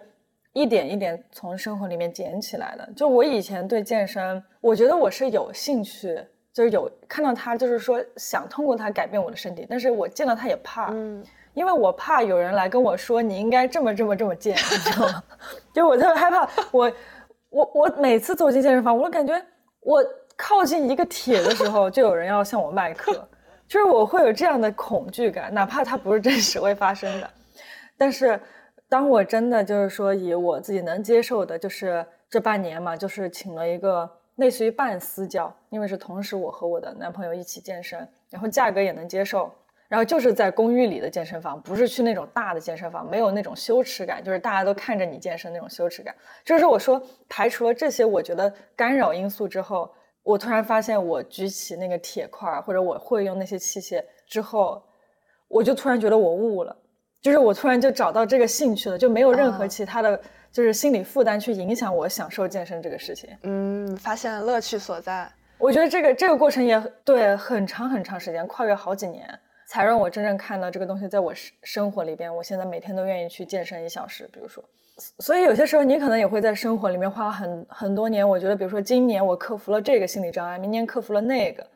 一点一点从生活里面捡起来的。就我以前对健身，我觉得我是有兴趣，就是有看到他，就是说想通过他改变我的身体，但是我见到他也怕。嗯。因为我怕有人来跟我说你应该这么这么这么健，你知道吗？*laughs* 就我特别害怕，我我我每次走进健身房，我感觉我靠近一个铁的时候，就有人要向我迈克，就是我会有这样的恐惧感，哪怕它不是真实会发生的。但是当我真的就是说以我自己能接受的，就是这半年嘛，就是请了一个类似于半私教，因为是同时我和我的男朋友一起健身，然后价格也能接受。然后就是在公寓里的健身房，不是去那种大的健身房，没有那种羞耻感，就是大家都看着你健身那种羞耻感。就是我说排除了这些我觉得干扰因素之后，我突然发现我举起那个铁块或者我会用那些器械之后，我就突然觉得我悟了，就是我突然就找到这个兴趣了，就没有任何其他的就是心理负担去影响我享受健身这个事情。嗯，发现乐趣所在。我觉得这个这个过程也对很长很长时间，跨越好几年。才让我真正看到这个东西在我生生活里边。我现在每天都愿意去健身一小时，比如说。所以有些时候你可能也会在生活里面花很很多年。我觉得，比如说今年我克服了这个心理障碍，明年克服了那个，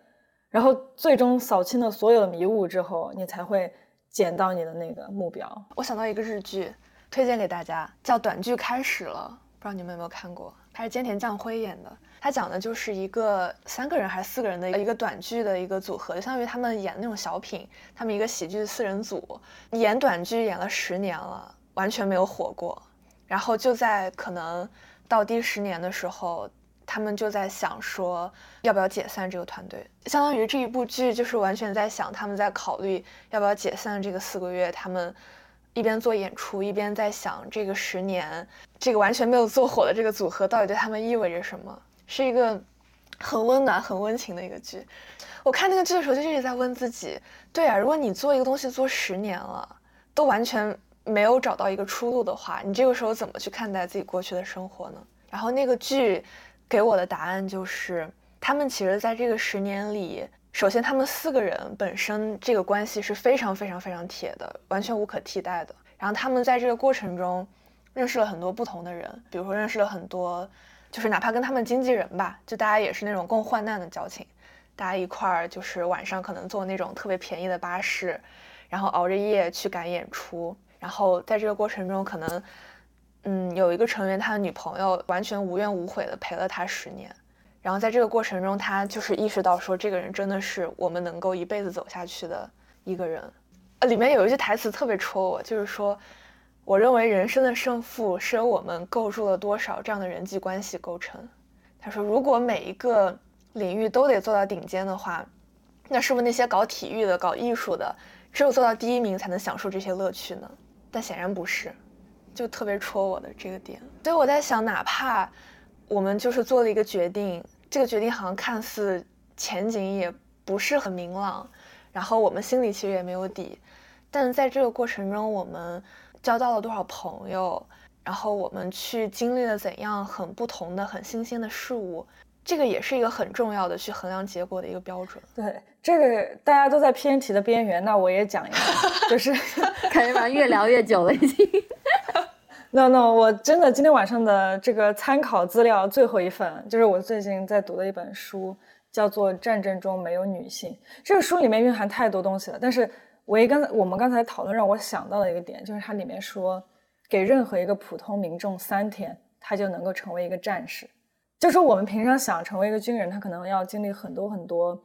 然后最终扫清了所有的迷雾之后，你才会捡到你的那个目标。我想到一个日剧，推荐给大家，叫《短剧开始了》，不知道你们有没有看过？它是菅田将晖演的。他讲的就是一个三个人还是四个人的一个短剧的一个组合，相当于他们演那种小品。他们一个喜剧四人组演短剧演了十年了，完全没有火过。然后就在可能到第十年的时候，他们就在想说要不要解散这个团队。相当于这一部剧就是完全在想他们在考虑要不要解散这个四个月。他们一边做演出，一边在想这个十年这个完全没有做火的这个组合到底对他们意味着什么。是一个很温暖、很温情的一个剧。我看那个剧的时候，就一直在问自己：对啊，如果你做一个东西做十年了，都完全没有找到一个出路的话，你这个时候怎么去看待自己过去的生活呢？然后那个剧给我的答案就是，他们其实在这个十年里，首先他们四个人本身这个关系是非常非常非常铁的，完全无可替代的。然后他们在这个过程中认识了很多不同的人，比如说认识了很多，就是哪怕跟他们经纪人吧，就大家也是那种共患难的交情，大家一块儿就是晚上可能坐那种特别便宜的巴士，然后熬着夜去赶演出，然后在这个过程中可能，嗯，有一个成员他的女朋友完全无怨无悔的陪了他十年，然后在这个过程中他就是意识到说这个人真的是我们能够一辈子走下去的一个人。呃，里面有一句台词特别戳我，就是说，我认为人生的胜负是由我们构筑了多少这样的人际关系构成。他说，如果每一个领域都得做到顶尖的话，那是不是那些搞体育的、搞艺术的，只有做到第一名才能享受这些乐趣呢？但显然不是，就特别戳我的这个点。所以我在想，哪怕我们就是做了一个决定，这个决定好像看似前景也不是很明朗。然后我们心里其实也没有底，但在这个过程中，我们交到了多少朋友，然后我们去经历了怎样很不同的、很新鲜的事物，这个也是一个很重要的去衡量结果的一个标准。对，这个大家都在偏题的边缘，那我也讲一个，就是 *laughs* 感觉吧，越聊越久了已经。*laughs* No No，我真的今天晚上的这个参考资料最后一份，就是我最近在读的一本书。叫做《战争中没有女性》这个书里面蕴含太多东西了，但是我一刚才我们刚才讨论让我想到的一个点，就是它里面说，给任何一个普通民众三天，他就能够成为一个战士。就是我们平常想成为一个军人，他可能要经历很多很多，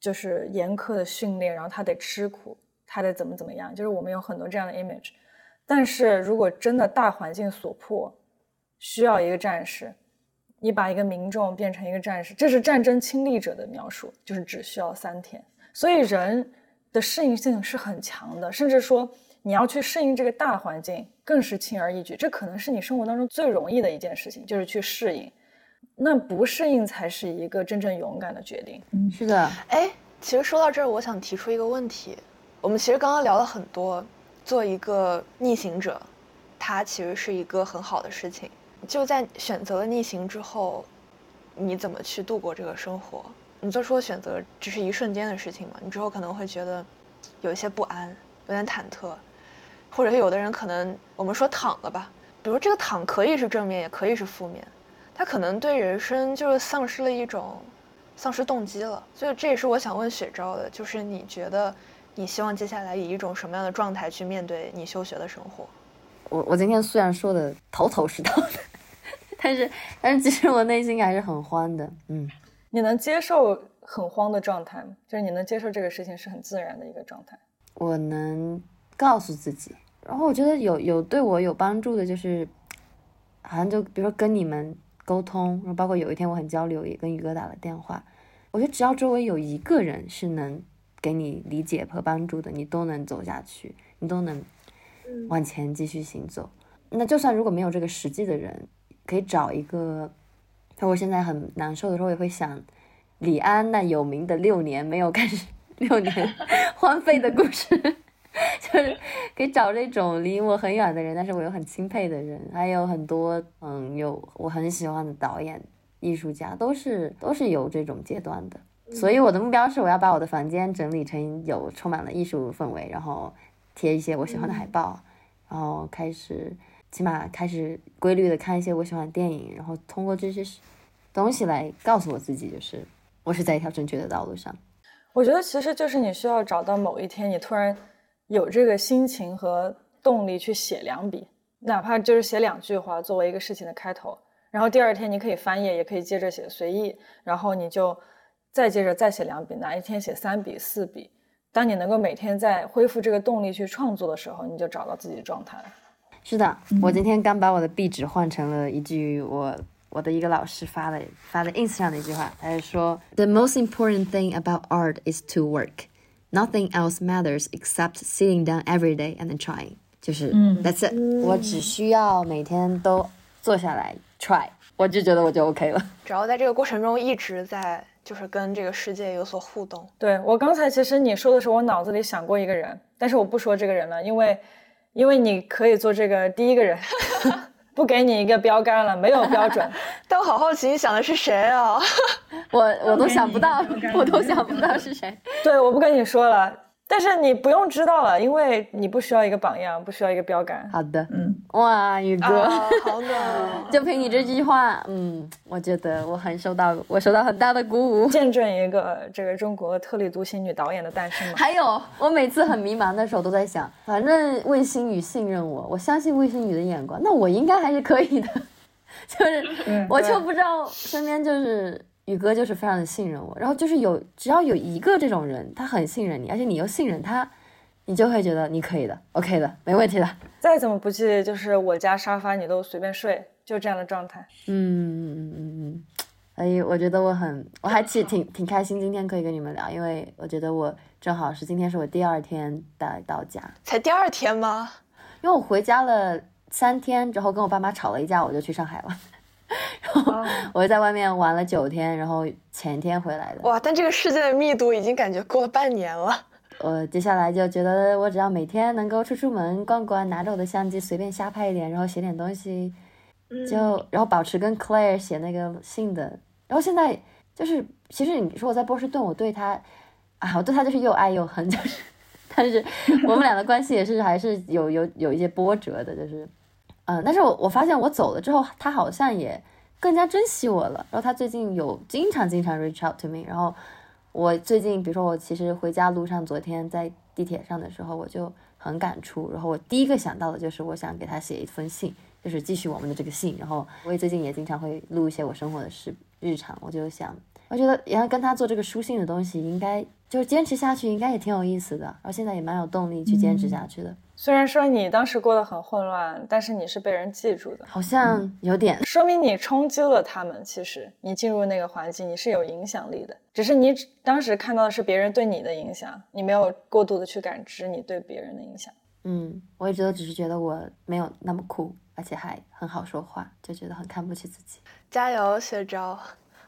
就是严苛的训练，然后他得吃苦，他得怎么怎么样，就是我们有很多这样的 image。但是如果真的大环境所迫，需要一个战士。你把一个民众变成一个战士，这是战争亲历者的描述，就是只需要三天。所以人的适应性是很强的，甚至说你要去适应这个大环境更是轻而易举。这可能是你生活当中最容易的一件事情，就是去适应。那不适应才是一个真正勇敢的决定。嗯，是的。哎，其实说到这儿，我想提出一个问题。我们其实刚刚聊了很多，做一个逆行者，它其实是一个很好的事情。就在选择了逆行之后，你怎么去度过这个生活？你做出的选择只是一瞬间的事情嘛？你之后可能会觉得有一些不安，有点忐忑，或者有的人可能我们说躺了吧，比如这个躺可以是正面，也可以是负面，他可能对人生就是丧失了一种丧失动机了。所以这也是我想问雪昭的，就是你觉得你希望接下来以一种什么样的状态去面对你休学的生活？我我今天虽然说的头头是道的。*laughs* 但是，但是，其实我内心还是很慌的。嗯，你能接受很慌的状态吗？就是你能接受这个事情是很自然的一个状态。我能告诉自己，然后我觉得有有对我有帮助的，就是好像就比如说跟你们沟通，然后包括有一天我很焦虑，也跟宇哥打了电话。我觉得只要周围有一个人是能给你理解和帮助的，你都能走下去，你都能往前继续行走。那就算如果没有这个实际的人。可以找一个，那我现在很难受的时候，也会想李安那有名的六年没有开始六年 *laughs* 荒废的故事，就是可以找这种离我很远的人，但是我又很钦佩的人，还有很多嗯有我很喜欢的导演、艺术家，都是都是有这种阶段的。所以我的目标是，我要把我的房间整理成有充满了艺术氛围，然后贴一些我喜欢的海报，然后开始。起码开始规律的看一些我喜欢的电影，然后通过这些东西来告诉我自己，就是我是在一条正确的道路上。我觉得其实就是你需要找到某一天，你突然有这个心情和动力去写两笔，哪怕就是写两句话作为一个事情的开头，然后第二天你可以翻页，也可以接着写随意，然后你就再接着再写两笔，哪一天写三笔四笔。当你能够每天在恢复这个动力去创作的时候，你就找到自己的状态了。是的，我今天刚把我的壁纸换成了一句我我的一个老师发的发的 ins 上的一句话，他是说：“The most important thing about art is to work. Nothing else matters except sitting down every day and trying.” 就是，That's it。我只需要每天都坐下来 try。我就觉得我就 OK 了。只要在这个过程中一直在就是跟这个世界有所互动。对我刚才其实你说的时候，我脑子里想过一个人，但是我不说这个人了，因为因为你可以做这个第一个人，*laughs* 不给你一个标杆了，没有标准。*laughs* 但我好好奇，你想的是谁啊？*laughs* 我我都想不到，我都想不到是谁。对，我不跟你说了。但是你不用知道了，因为你不需要一个榜样，不需要一个标杆。好的，嗯，*laughs* 哇，宇哥，*laughs* 好暖。就凭你这句话，嗯，我觉得我很受到，我受到很大的鼓舞，见证一个这个中国特立独行女导演的诞生嘛。还有，我每次很迷茫的时候，都在想，反正魏星宇信任我，我相信魏星宇的眼光，那我应该还是可以的。*laughs* 就是，我就不知道身边就是。宇哥就是非常的信任我，然后就是有只要有一个这种人，他很信任你，而且你又信任他，你就会觉得你可以的，OK 的，没问题的。再怎么不济，就是我家沙发你都随便睡，就这样的状态。嗯嗯嗯嗯嗯。所以我觉得我很，我还挺挺挺开心，今天可以跟你们聊，因为我觉得我正好是今天是我第二天带到家，才第二天吗？因为我回家了三天之后，跟我爸妈吵了一架，我就去上海了。然 *laughs* 后我在外面玩了九天，然后前天回来的。哇！但这个世界的密度已经感觉过了半年了。我接下来就觉得，我只要每天能够出出门逛逛，拿着我的相机随便瞎拍一点，然后写点东西，就然后保持跟 Claire 写那个信的。然后现在就是，其实你说我在波士顿，我对他啊，我对他就是又爱又恨，就是，但是我们俩的关系也是还是有有有一些波折的，就是。嗯，但是我我发现我走了之后，他好像也更加珍惜我了。然后他最近有经常经常 reach out to me。然后我最近，比如说我其实回家路上，昨天在地铁上的时候，我就很感触。然后我第一个想到的就是我想给他写一封信，就是继续我们的这个信。然后我也最近也经常会录一些我生活的事日常，我就想，我觉得然后跟他做这个书信的东西，应该就是坚持下去，应该也挺有意思的。然后现在也蛮有动力去坚持下去的。虽然说你当时过得很混乱，但是你是被人记住的，好像有点说明你冲击了他们。其实你进入那个环境，你是有影响力的，只是你当时看到的是别人对你的影响，你没有过度的去感知你对别人的影响。嗯，我一直都只是觉得我没有那么酷，而且还很好说话，就觉得很看不起自己。加油，学招，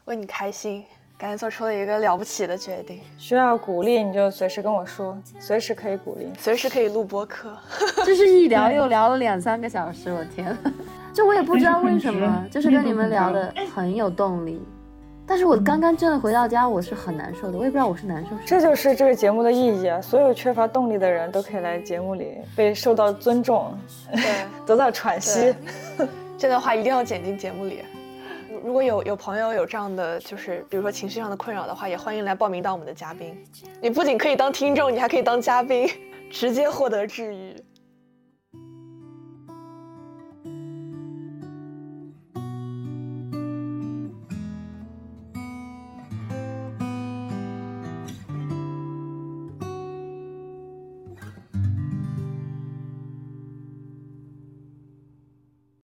为你开心。赶紧做出了一个了不起的决定，需要鼓励你就随时跟我说，随时可以鼓励，随时可以录播客。就是一聊又聊了两三个小时，我天！就我也不知道为什么，就是跟你们聊的很有动力。但是我刚刚真的回到家，我是很难受的，我也不知道我是难受。这就是这个节目的意义啊！所有缺乏动力的人都可以来节目里被受到尊重，对，*laughs* 得到喘息。*laughs* 这段话一定要剪进节目里。如果有有朋友有这样的，就是比如说情绪上的困扰的话，也欢迎来报名当我们的嘉宾。你不仅可以当听众，你还可以当嘉宾，直接获得治愈。